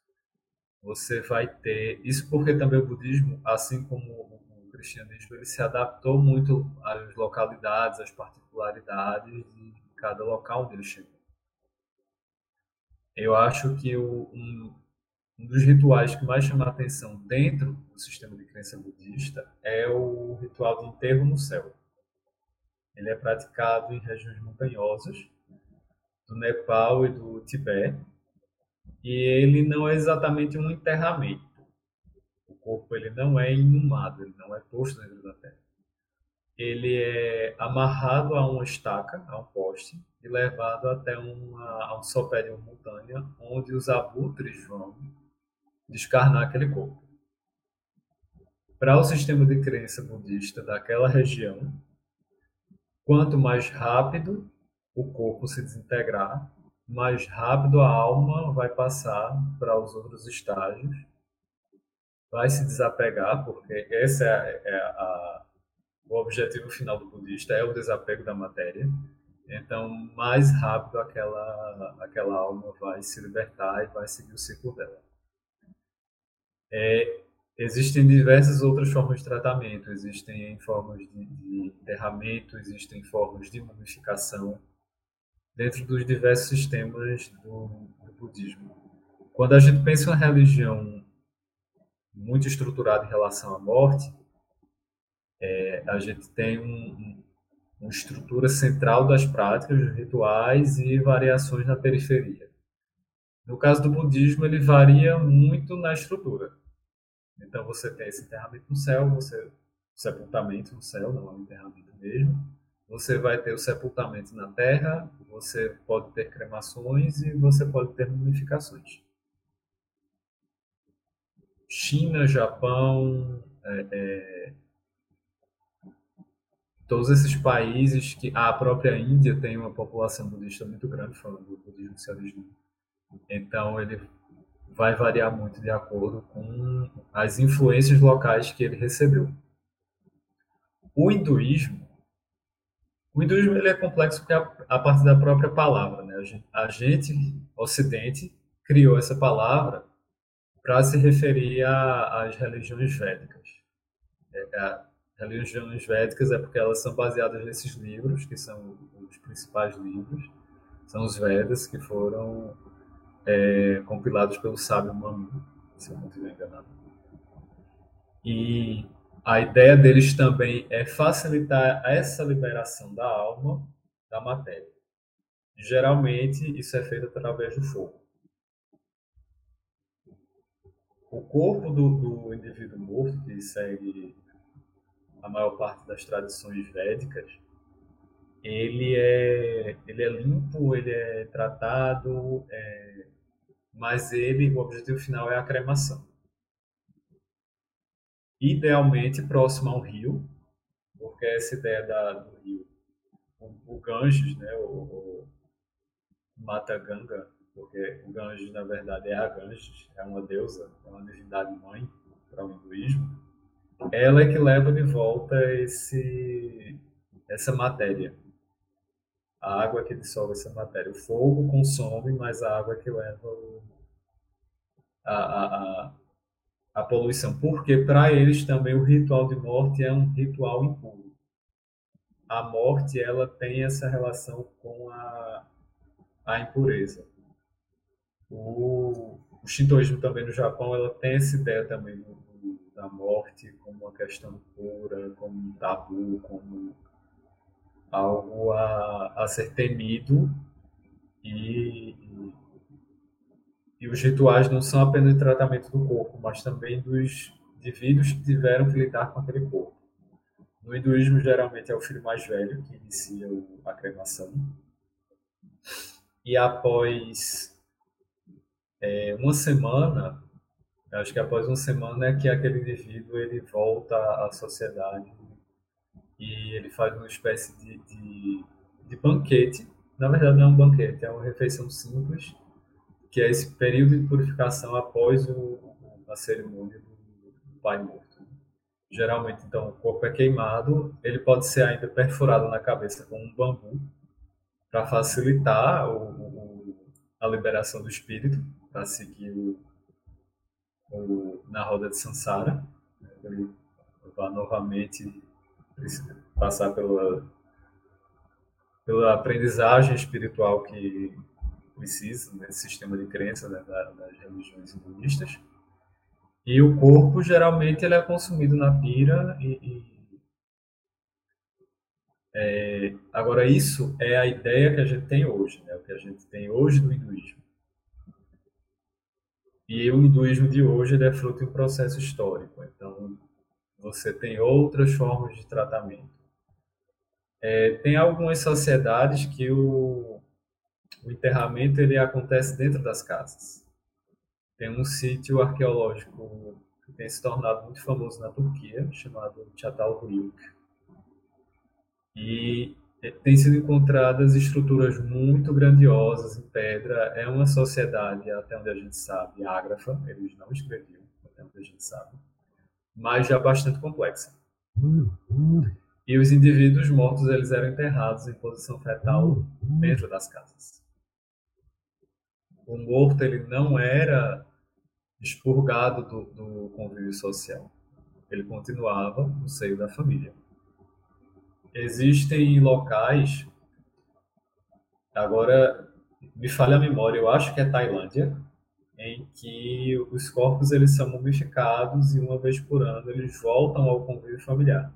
Você vai ter isso porque também o budismo, assim como o cristianismo, ele se adaptou muito às localidades, às particularidades de cada local onde ele chegou. Eu acho que o, um, um dos rituais que mais chama a atenção dentro do sistema de crença budista é o ritual de enterro no céu. Ele é praticado em regiões montanhosas do Nepal e do Tibete. E ele não é exatamente um enterramento. Corpo ele não é inumado, ele não é posto dentro da terra. Ele é amarrado a uma estaca, a um poste, e levado até uma, a um sopé de uma montanha, onde os abutres vão descarnar aquele corpo. Para o sistema de crença budista daquela região, Quanto mais rápido o corpo se desintegrar, mais rápido a alma vai passar para os outros estágios, vai se desapegar, porque esse é, é a, o objetivo final do budista, é o desapego da matéria. Então, mais rápido aquela, aquela alma vai se libertar e vai seguir o ciclo dela. É, Existem diversas outras formas de tratamento, existem formas de, de enterramento, existem formas de mumificação dentro dos diversos sistemas do, do budismo. Quando a gente pensa em uma religião muito estruturada em relação à morte, é, a gente tem um, uma estrutura central das práticas, dos rituais e variações na periferia. No caso do budismo, ele varia muito na estrutura. Então você tem esse enterramento no céu, você sepultamento no céu, não é um enterramento mesmo. Você vai ter o sepultamento na terra, você pode ter cremações e você pode ter mumificações. China, Japão, é, é, todos esses países que a própria Índia tem uma população budista muito grande, falando do budismo originou. Então ele vai variar muito de acordo com as influências locais que ele recebeu. O hinduísmo, o hinduísmo ele é complexo porque a, a partir da própria palavra, né? A gente, a gente Ocidente, criou essa palavra para se referir às religiões védicas. É, religiões védicas é porque elas são baseadas nesses livros, que são os principais livros, são os Vedas, que foram é, compilados pelo sábio Manu, se eu não estiver enganado. E a ideia deles também é facilitar essa liberação da alma da matéria. Geralmente, isso é feito através do fogo. O corpo do, do indivíduo morto, que segue a maior parte das tradições védicas, ele é, ele é limpo, ele é tratado, é, mas ele, o objetivo final é a cremação. Idealmente próximo ao rio, porque essa ideia da, do rio, o, o Ganges, né, o, o Mata Ganga, porque o Ganges na verdade é a Ganges, é uma deusa, é uma divindade mãe para o hinduísmo. Ela é que leva de volta esse essa matéria, a água que dissolve essa matéria. O fogo consome, mas a água que leva a, a, a, a poluição. Porque para eles também o ritual de morte é um ritual impuro. A morte ela tem essa relação com a, a impureza. O, o shintoísmo também no Japão ela tem essa ideia também do, da morte como uma questão pura, como um tabu, como algo a, a ser temido e, e, os rituais não são apenas de tratamento do corpo, mas também dos indivíduos que tiveram que lidar com aquele corpo. No hinduísmo, geralmente é o filho mais velho que inicia a cremação. E após é, uma semana, acho que após uma semana é que aquele indivíduo ele volta à sociedade e ele faz uma espécie de, de, de banquete. Na verdade, não é um banquete, é uma refeição simples, que é esse período de purificação após o, a cerimônia do pai morto. Geralmente, então, o corpo é queimado, ele pode ser ainda perfurado na cabeça com um bambu para facilitar o, o, a liberação do espírito, para seguir o, o, na roda de Sansara. Ele vai novamente passar pela, pela aprendizagem espiritual que precisa nesse sistema de crença né, das religiões hinduístas. E o corpo, geralmente, ele é consumido na pira e, e é, agora, isso é a ideia que a gente tem hoje, né? o que a gente tem hoje do hinduísmo. E o hinduísmo de hoje é fruto de um processo histórico. Então, você tem outras formas de tratamento. É, tem algumas sociedades que o, o enterramento ele acontece dentro das casas. Tem um sítio arqueológico que tem se tornado muito famoso na Turquia, chamado Çatalhöyük. E tem sido encontradas estruturas muito grandiosas em pedra. É uma sociedade, até onde a gente sabe, ágrafa, eles não escreviam, até onde a gente sabe mas já bastante complexa. E os indivíduos mortos eles eram enterrados em posição fetal dentro das casas. O morto ele não era expurgado do, do convívio social. Ele continuava no seio da família. Existem locais, agora me falha a memória, eu acho que é Tailândia, em que os corpos eles são mumificados e uma vez por ano eles voltam ao convívio familiar.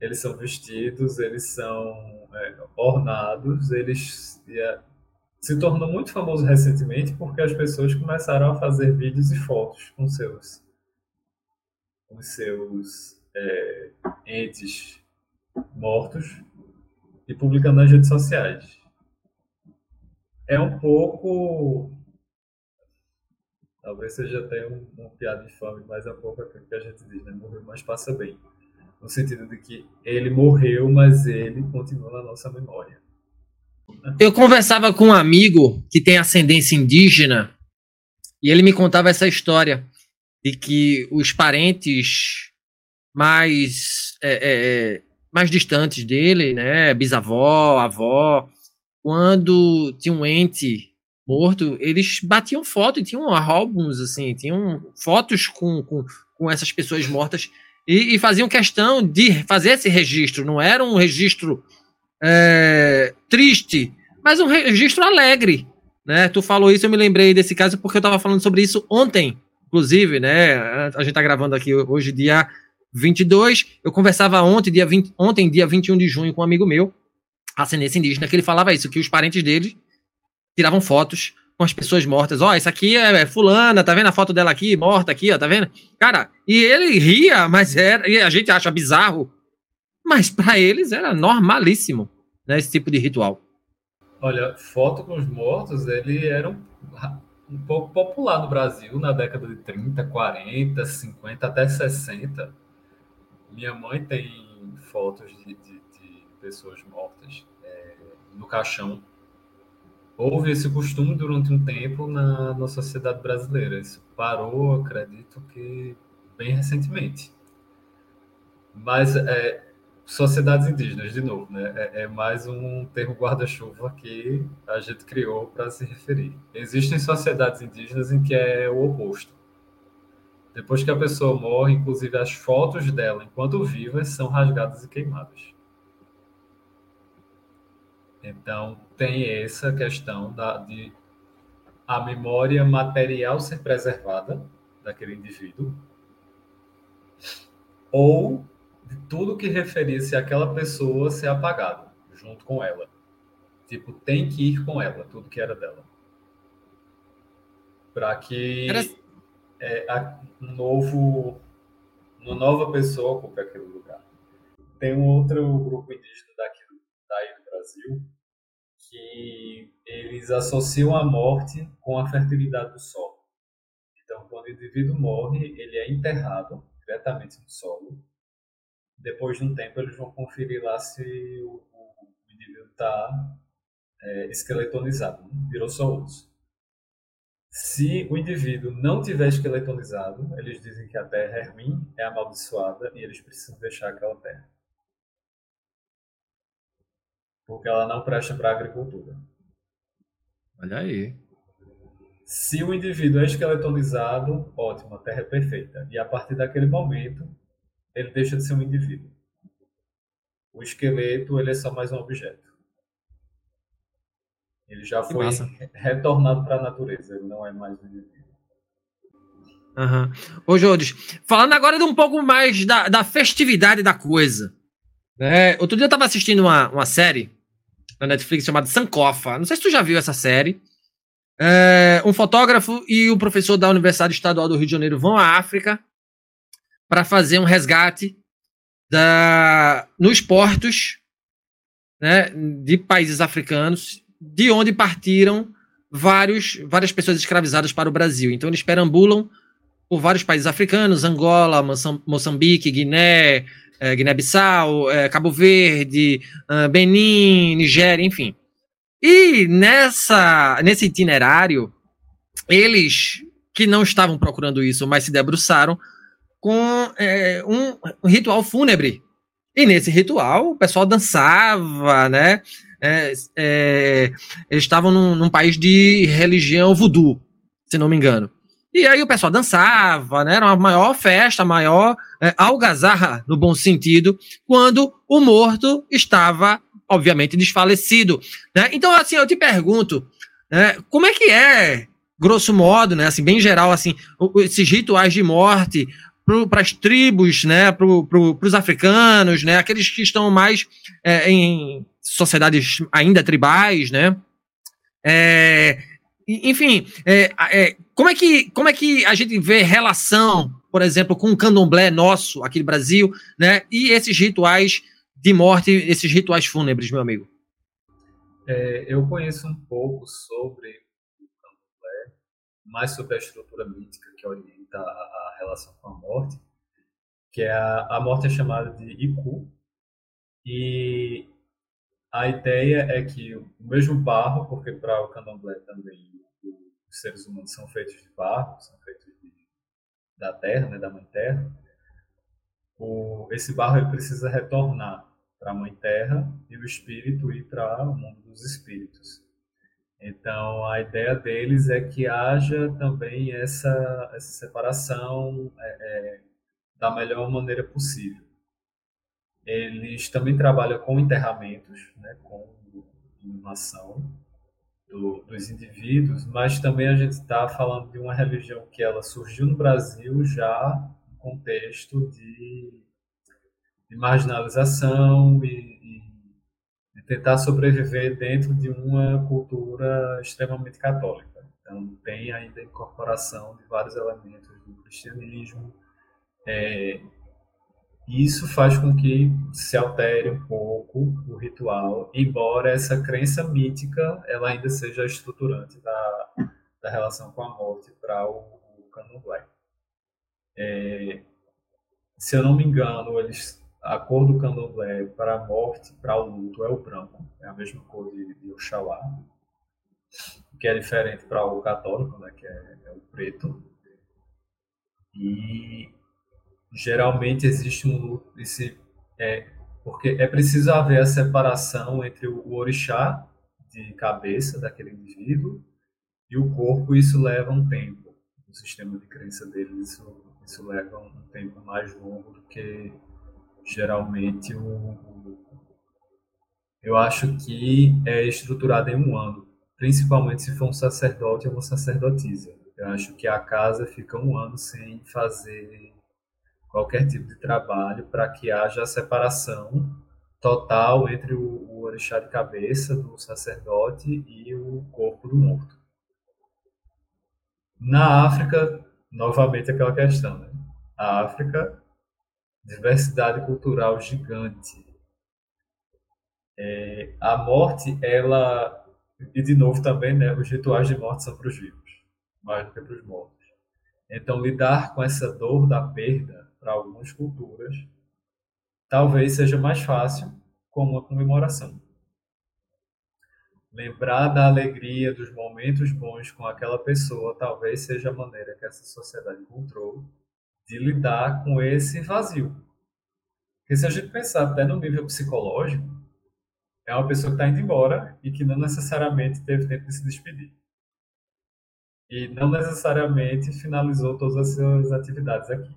Eles são vestidos, eles são é, ornados, eles é, se tornou muito famoso recentemente porque as pessoas começaram a fazer vídeos e fotos com seus com seus é, entes mortos e publicando nas redes sociais. É um pouco Talvez seja até um, um piada infame, mas é um pouco aquilo que a gente diz, né? Morreu, mas passa bem. No sentido de que ele morreu, mas ele continua na nossa memória. Eu conversava com um amigo que tem ascendência indígena e ele me contava essa história de que os parentes mais é, é, é mais distantes dele, né, bisavó, avó, quando tinha um ente morto, eles batiam foto e tinham álbuns, assim, tinham fotos com, com, com essas pessoas mortas e, e, faziam questão de fazer esse registro. Não era um registro é, triste, mas um registro alegre. Né? Tu falou isso, eu me lembrei desse caso porque eu estava falando sobre isso ontem, inclusive, né? A gente está gravando aqui hoje, dia 22. Eu conversava ontem, dia 20, ontem, dia 21 de junho, com um amigo meu, ascendência indígena, que ele falava isso, que os parentes dele tiravam fotos com as pessoas mortas. Ó, oh, isso aqui é, é, fulana, tá vendo a foto dela aqui, morta aqui, ó, tá vendo? Cara, e ele ria, mas era, e a gente acha bizarro, mas para eles era normalíssimo, né, esse tipo de ritual. Olha, foto com os mortos, ele era um, um pouco popular no Brasil na década de 30, 40, 50, até 60. Minha mãe tem fotos de, de, de pessoas mortas é, no caixão houve esse costume durante um tempo na, sociedade brasileira. Isso parou, acredito que bem recentemente. Mas é, sociedades indígenas, de novo, né? É, é mais um termo guarda-chuva que a gente criou para se referir. Existem sociedades indígenas em que é o oposto. Depois que a pessoa morre, inclusive as fotos dela, enquanto vivas, são rasgadas e queimadas. Então, tem essa questão da, de a memória material ser preservada daquele indivíduo, ou de tudo que referisse àquela pessoa ser apagado junto com ela. Tipo, tem que ir com ela, tudo que era dela. Para que era... é, um novo uma nova pessoa ocupe aquele lugar. Tem um outro grupo indígena daqui, daí do Brasil que eles associam a morte com a fertilidade do solo. Então, quando o indivíduo morre, ele é enterrado diretamente no solo. Depois de um tempo, eles vão conferir lá se o, o indivíduo está é, esqueletonizado, né? virou só osso. Se o indivíduo não tiver esqueletonizado, eles dizem que a terra é ruim, é amaldiçoada e eles precisam deixar aquela terra. Porque ela não presta para a agricultura. Olha aí. Se o indivíduo é esqueletonizado, ótimo, a terra é perfeita. E a partir daquele momento, ele deixa de ser um indivíduo. O esqueleto ele é só mais um objeto. Ele já foi [laughs] retornado para a natureza, ele não é mais um. Uhum. Ô, Jodes, falando agora de um pouco mais da, da festividade da coisa. Né? Outro dia eu estava assistindo uma, uma série na Netflix chamada Sankofa. Não sei se tu já viu essa série. É, um fotógrafo e o um professor da Universidade Estadual do Rio de Janeiro vão à África para fazer um resgate da, nos portos né, de países africanos de onde partiram vários, várias pessoas escravizadas para o Brasil. Então eles perambulam por vários países africanos, Angola, Moçambique, Guiné, é, Guiné-Bissau, é, Cabo Verde, uh, Benin, Nigéria, enfim. E nessa, nesse itinerário, eles que não estavam procurando isso, mas se debruçaram com é, um ritual fúnebre. E nesse ritual, o pessoal dançava, né? É, é, eles estavam num, num, país de religião voodoo, se não me engano. E aí o pessoal dançava, né? Era uma maior festa, maior é, algazarra, no bom sentido, quando o morto estava, obviamente, desfalecido. Né? Então, assim, eu te pergunto, né, como é que é, grosso modo, né, assim, bem geral, assim, esses rituais de morte para as tribos, né, para pro, os africanos, né, aqueles que estão mais é, em sociedades ainda tribais, né? É, enfim, é, é, como, é que, como é que a gente vê relação, por exemplo, com o candomblé nosso aqui no Brasil, né? E esses rituais de morte, esses rituais fúnebres, meu amigo? É, eu conheço um pouco sobre o candomblé, mais sobre a estrutura mítica que orienta a, a relação com a morte, que é a, a morte é chamada de Iku, e a ideia é que o mesmo barro, porque para o candomblé também os seres humanos são feitos de barro, são feitos de, da terra, né, da mãe terra, o, esse barro ele precisa retornar para a mãe terra e o espírito ir para o mundo dos espíritos. Então, a ideia deles é que haja também essa, essa separação é, é, da melhor maneira possível. Eles também trabalham com enterramentos, né, com inumação do, dos indivíduos, mas também a gente está falando de uma religião que ela surgiu no Brasil já em contexto de, de marginalização e, e, e tentar sobreviver dentro de uma cultura extremamente católica. Então, tem ainda a incorporação de vários elementos do cristianismo, é, isso faz com que se altere um pouco o ritual, embora essa crença mítica ela ainda seja estruturante da, da relação com a morte para o, o candomblé. É, se eu não me engano, eles, a cor do candomblé para a morte, para o luto, é o branco, é a mesma cor de, de Oxalá, que é diferente para o católico, né, que é, é o preto. E geralmente existe um esse é, porque é preciso haver a separação entre o orixá de cabeça daquele indivíduo e o corpo isso leva um tempo. No sistema de crença deles isso, isso leva um tempo mais longo do que geralmente o, o eu acho que é estruturado em um ano principalmente se for um sacerdote ou uma sacerdotisa. Eu acho que a casa fica um ano sem fazer qualquer tipo de trabalho para que haja a separação total entre o, o orixá de cabeça do sacerdote e o corpo do morto. Na África, novamente aquela questão, né? A África diversidade cultural gigante. É, a morte, ela. E de novo também, né, os rituais de morte são para os vivos, mais do que para os mortos. Então, lidar com essa dor da perda, para algumas culturas, talvez seja mais fácil com uma comemoração. Lembrar da alegria dos momentos bons com aquela pessoa talvez seja a maneira que essa sociedade encontrou de lidar com esse vazio. Porque se a gente pensar até no nível psicológico, é uma pessoa que está indo embora e que não necessariamente teve tempo de se despedir. E não necessariamente finalizou todas as suas atividades aqui.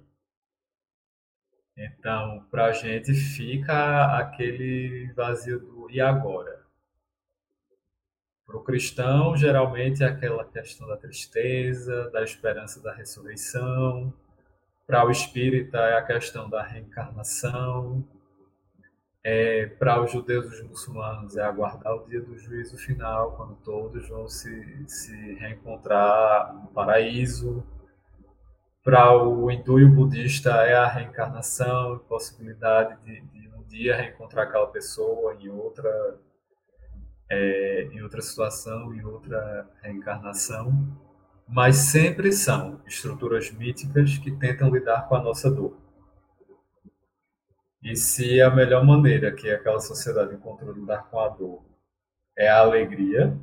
Então, para a gente fica aquele vazio do e agora? Para o cristão, geralmente é aquela questão da tristeza, da esperança da ressurreição. Para o espírita, é a questão da reencarnação. É, para os judeus e os muçulmanos, é aguardar o dia do juízo final, quando todos vão se, se reencontrar no paraíso. Para o hindu e o budista é a reencarnação, a possibilidade de, de um dia reencontrar aquela pessoa em outra, é, em outra situação, em outra reencarnação. Mas sempre são estruturas míticas que tentam lidar com a nossa dor. E se a melhor maneira que aquela sociedade encontrou lidar com a dor é a alegria,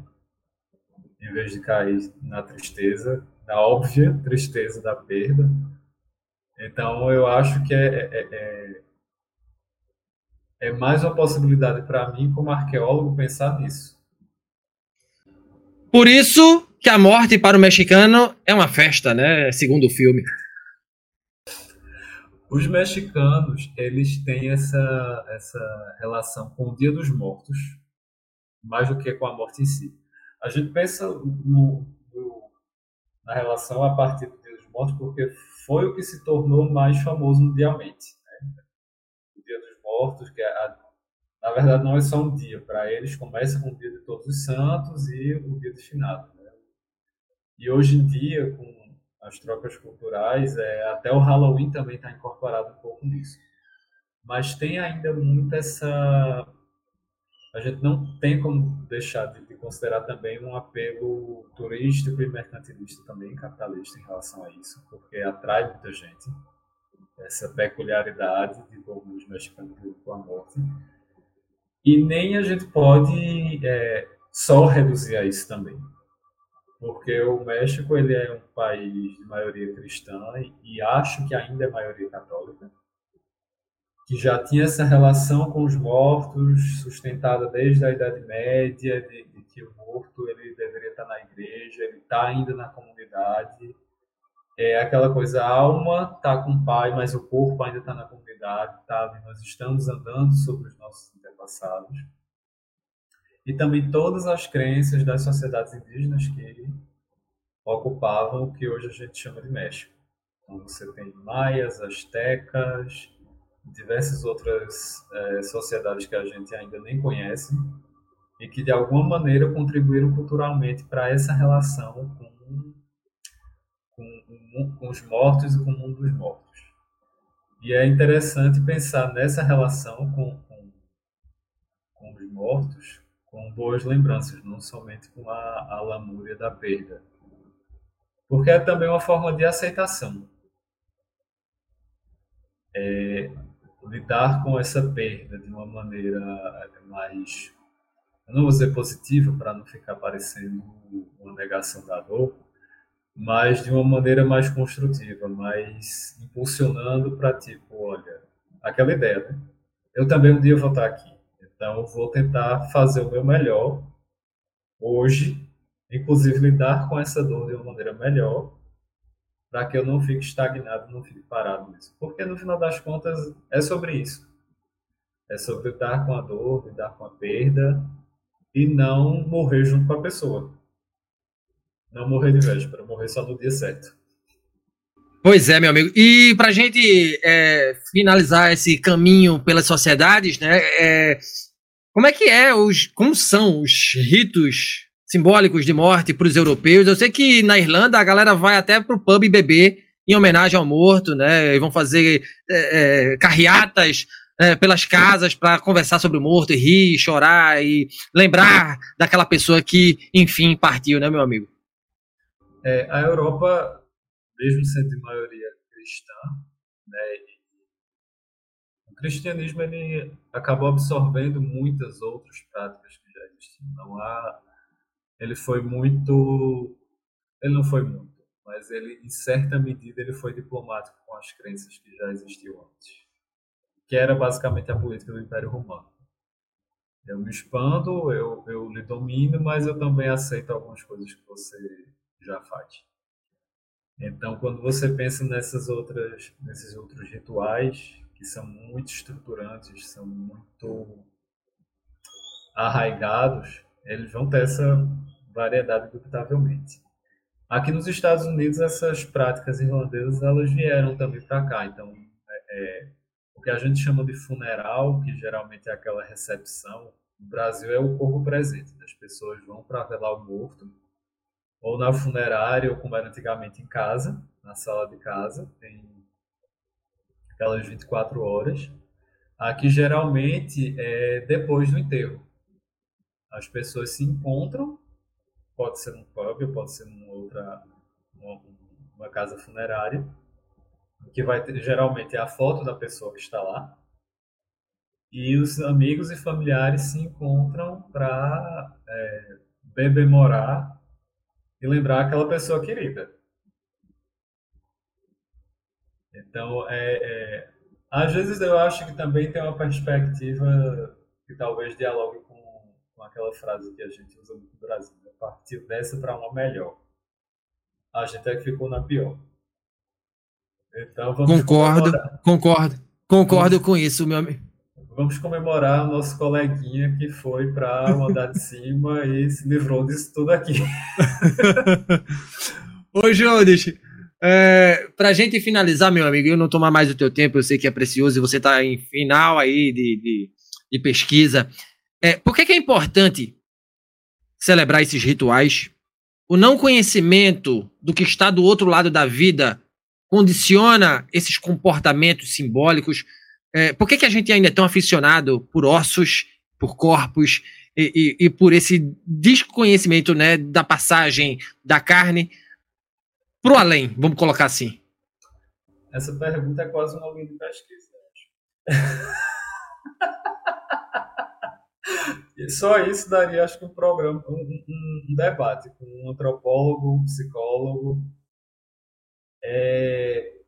em vez de cair na tristeza, na óbvia tristeza da perda. Então, eu acho que é, é, é, é mais uma possibilidade para mim, como arqueólogo, pensar nisso. Por isso que a morte para o mexicano é uma festa, né? Segundo o filme. Os mexicanos, eles têm essa, essa relação com o Dia dos Mortos, mais do que com a morte em si. A gente pensa no, na relação a partir do Dia dos Mortos porque foi o que se tornou mais famoso mundialmente. Né? O Dia dos Mortos, que é a, na verdade não é só um dia, para eles começa com o Dia de Todos os Santos e o Dia do Finado. Né? E hoje em dia, com as trocas culturais, é, até o Halloween também está incorporado um pouco nisso. Mas tem ainda muito essa a gente não tem como deixar de, considerar também um apelo turístico e mercantilista também, capitalista em relação a isso, porque atrai muita gente, essa peculiaridade de como os mexicanos com a morte. E nem a gente pode é, só reduzir a isso também, porque o México ele é um país de maioria cristã e acho que ainda é maioria católica, que já tinha essa relação com os mortos sustentada desde a Idade Média, de, de que o morto ele deveria estar na igreja, ele está ainda na comunidade. É aquela coisa, a alma está com o pai, mas o corpo ainda está na comunidade, tá nós estamos andando sobre os nossos antepassados. E também todas as crenças das sociedades indígenas que ocupavam o que hoje a gente chama de México. Então você tem maias, astecas, diversas outras é, sociedades que a gente ainda nem conhece e que de alguma maneira contribuíram culturalmente para essa relação com, com, com, os mortos e com o mundo dos mortos. E é interessante pensar nessa relação com, com, com os mortos com boas lembranças, não somente com a, a lamúria da perda. Porque é também uma forma de aceitação. É, lidar com essa perda de uma maneira mais, eu não vou dizer positiva para não ficar parecendo uma negação da dor, mas de uma maneira mais construtiva, mais impulsionando para tipo, olha, aquela ideia, né? Eu também um dia vou estar aqui, então vou tentar fazer o meu melhor hoje, inclusive lidar com essa dor de uma maneira melhor para que eu não fique estagnado, não fique parado nisso. Porque no final das contas é sobre isso. É sobre lidar com a dor, lidar com a perda e não morrer junto com a pessoa. Não morrer de véspera, morrer só no dia certo. Pois é, meu amigo. E para a gente é, finalizar esse caminho pelas sociedades, né? É, como é que é os, como são os ritos simbólicos de morte para os europeus. Eu sei que na Irlanda a galera vai até pro pub beber em homenagem ao morto, né? E vão fazer é, é, carreatas é, pelas casas para conversar sobre o morto e rir, chorar e lembrar daquela pessoa que, enfim, partiu, né, meu amigo? É, a Europa, mesmo sendo de maioria cristã, né, o cristianismo ele acabou absorvendo muitas outras práticas que já existiam. Não há, ele foi muito, ele não foi muito, mas ele, em certa medida, ele foi diplomático com as crenças que já existiam antes, que era basicamente a política do Império Romano. Eu me expando, eu, eu lhe domino, mas eu também aceito algumas coisas que você já faz. Então, quando você pensa nessas outras, nesses outros rituais que são muito estruturantes, são muito arraigados, eles vão ter essa variedade indubitavelmente. Aqui nos Estados Unidos, essas práticas irlandesas elas vieram também para cá. Então, é, é, o que a gente chama de funeral, que geralmente é aquela recepção, no Brasil é o corpo presente. As pessoas vão para velar o morto ou na funerária, ou como era antigamente em casa, na sala de casa, tem aquelas 24 horas. Aqui geralmente é depois do enterro. As pessoas se encontram, pode ser num pub, pode ser numa outra uma, uma casa funerária, que vai ter geralmente é a foto da pessoa que está lá. E os amigos e familiares se encontram para é, bebemorar e lembrar aquela pessoa querida. Então, é, é, às vezes eu acho que também tem uma perspectiva que talvez dialogue com, aquela frase que a gente usa muito no Brasil, né? partiu dessa para uma melhor. A gente é que ficou na pior. Então, vamos concordo, comemorar. concordo, concordo vamos, com isso, meu amigo. Vamos comemorar o nosso coleguinha que foi para o andar de cima e se livrou disso tudo aqui. [laughs] Ô, Jones, é, pra gente finalizar, meu amigo, eu não tomar mais o teu tempo, eu sei que é precioso e você está em final aí de, de, de pesquisa. É, por que, que é importante celebrar esses rituais? O não conhecimento do que está do outro lado da vida condiciona esses comportamentos simbólicos. É, por que, que a gente ainda é tão aficionado por ossos, por corpos e, e, e por esse desconhecimento né, da passagem da carne pro além, vamos colocar assim? Essa pergunta é quase uma linha de pesquisa, e [laughs] só isso daria, acho que um programa, um, um, debate com um antropólogo, um psicólogo. É,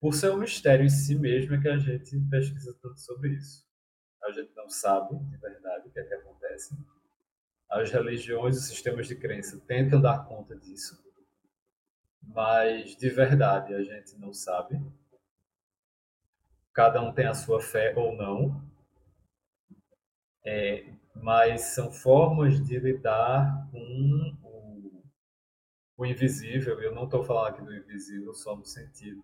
por ser um mistério em si mesmo é que a gente pesquisa tanto sobre isso. A gente não sabe, de verdade, o que é que acontece. As religiões os sistemas de crença tentam dar conta disso mas de verdade a gente não sabe. Cada um tem a sua fé ou não, é, mas são formas de lidar com o, o invisível. Eu não estou falando aqui do invisível só no sentido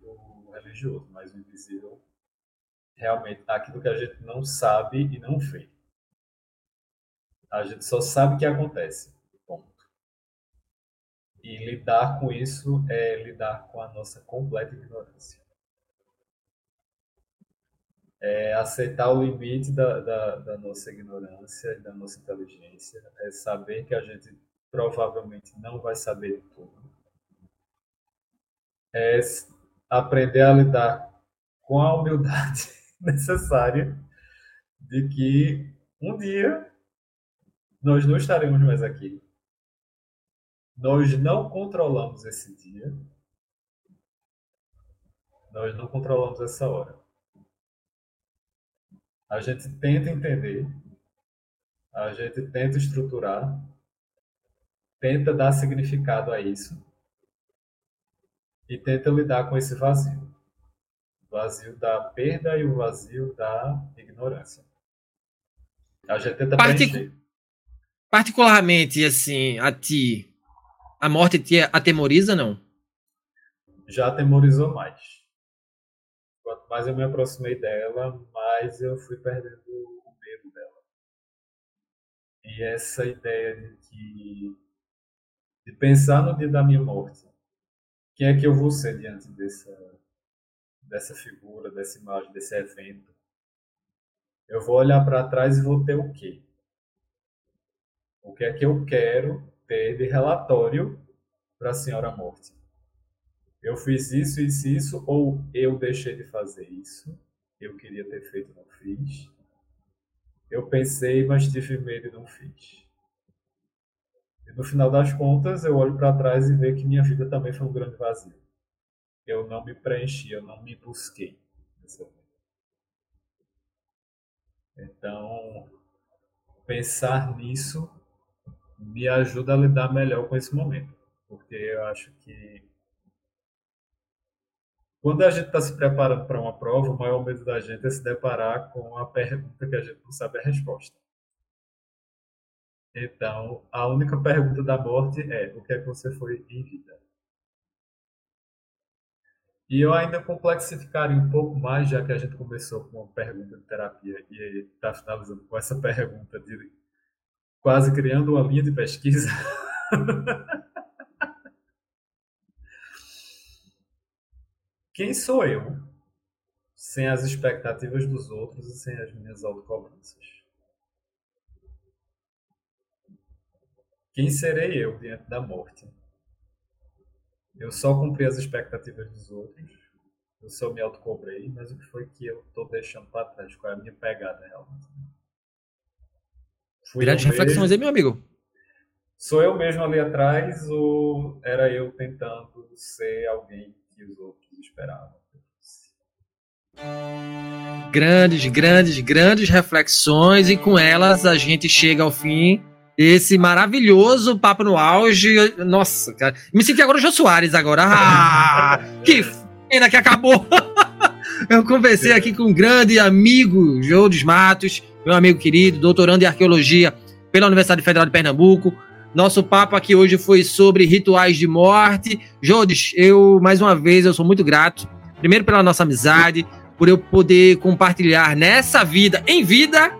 religioso, mas o invisível realmente aquilo que a gente não sabe e não vê. A gente só sabe que acontece. E lidar com isso é lidar com a nossa completa ignorância. É aceitar o limite da, da, da nossa ignorância e da nossa inteligência. É saber que a gente provavelmente não vai saber tudo. É aprender a lidar com a humildade [laughs] necessária de que um dia nós não estaremos mais aqui nós não controlamos esse dia. Nós não controlamos essa hora. A gente tenta entender, a gente tenta estruturar, tenta dar significado a isso e tenta lidar com esse vazio. O vazio da perda e o vazio da ignorância. A gente tenta Partic preencher. Particularmente, assim, a ti, a morte te atemoriza, não? Já atemorizou mais. Quanto mais eu me aproximei dela, mais eu fui perdendo o medo dela. E essa ideia de que de pensar no dia da minha morte, quem é que eu vou ser diante dessa, dessa figura, dessa imagem, desse evento? Eu vou olhar para trás e vou ter o quê? O que é que eu quero ter de relatório para a senhora morte? Eu fiz isso, isso, isso, ou eu deixei de fazer isso? Eu queria ter feito, não fiz. Eu pensei, mas tive medo e não fiz. E no final das contas, eu olho para trás e vejo que minha vida também foi um grande vazio. Eu não me preenchi, eu não me busquei. Então, pensar nisso me ajuda a lidar melhor com esse momento. Porque eu acho que quando a gente está se preparando para uma prova, o maior medo da gente é se deparar com a pergunta que a gente não sabe a resposta. Então, a única pergunta da morte é: o que é que você foi em vida? E eu ainda complexificaria um pouco mais, já que a gente começou com uma pergunta de terapia e está finalizando com essa pergunta de quase criando uma linha de pesquisa. [laughs] Quem sou eu sem as expectativas dos outros e sem as minhas autocobranças? Quem serei eu diante da morte? Eu só cumpri as expectativas dos outros, eu só me autocobrei, mas o que foi que eu estou deixando para trás? Qual é a minha pegada realmente? Fui Grandes reflexões aí, meu amigo. Sou eu mesmo ali atrás ou era eu tentando ser alguém que os outros esperavam? Grandes, grandes, grandes reflexões e com elas a gente chega ao fim esse maravilhoso papo no auge. Nossa, cara. Me senti agora o Jô Soares agora. Ah, [laughs] que pena que acabou. [laughs] Eu conversei aqui com um grande amigo, Jodes Matos, meu amigo querido, doutorando em arqueologia pela Universidade Federal de Pernambuco. Nosso papo aqui hoje foi sobre rituais de morte. Jodes, eu, mais uma vez, eu sou muito grato. Primeiro pela nossa amizade, por eu poder compartilhar nessa vida, em vida,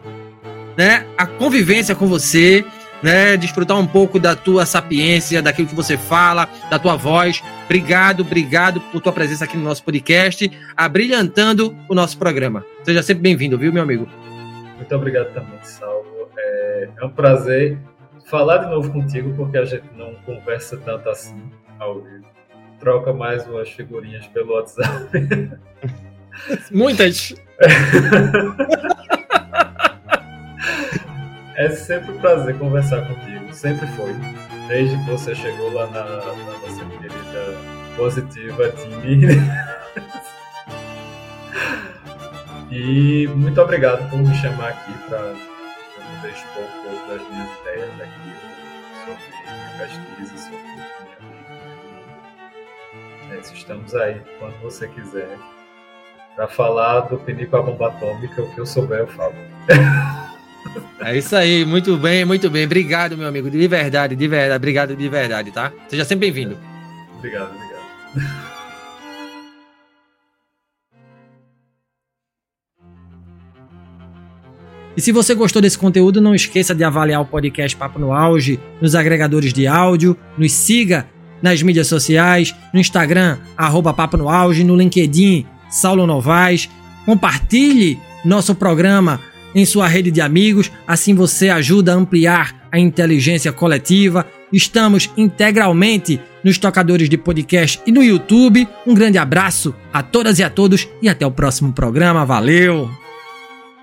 né, a convivência com você né, desfrutar um pouco da tua sapiência, daquilo que você fala, da tua voz. Obrigado, obrigado por tua presença aqui no nosso podcast, abrilhantando o nosso programa. Seja sempre bem-vindo, viu, meu amigo? Muito obrigado também, Salvo. É, é um prazer falar de novo contigo, porque a gente não conversa tanto assim ao vivo. Troca mais umas figurinhas pelo WhatsApp. [laughs] Muitas! É sempre um prazer conversar contigo, sempre foi. Desde que você chegou lá na, na nossa querida positiva Time. [laughs] e muito obrigado por me chamar aqui para um pouco das minhas ideias aqui sobre minha pesquisa, sobre minha vida. É, estamos aí quando você quiser para falar do pinico a bomba atômica, o que eu souber eu falo. [laughs] É isso aí, muito bem, muito bem. Obrigado, meu amigo, de verdade, de verdade, obrigado de verdade, tá? Seja sempre bem-vindo. Obrigado, obrigado. [laughs] E se você gostou desse conteúdo, não esqueça de avaliar o podcast Papo no Auge nos agregadores de áudio, nos siga nas mídias sociais, no Instagram, arroba Papo no Auge, no LinkedIn, Saulo Novaes. Compartilhe nosso programa em sua rede de amigos, assim você ajuda a ampliar a inteligência coletiva. Estamos integralmente nos tocadores de podcast e no YouTube. Um grande abraço a todas e a todos e até o próximo programa. Valeu!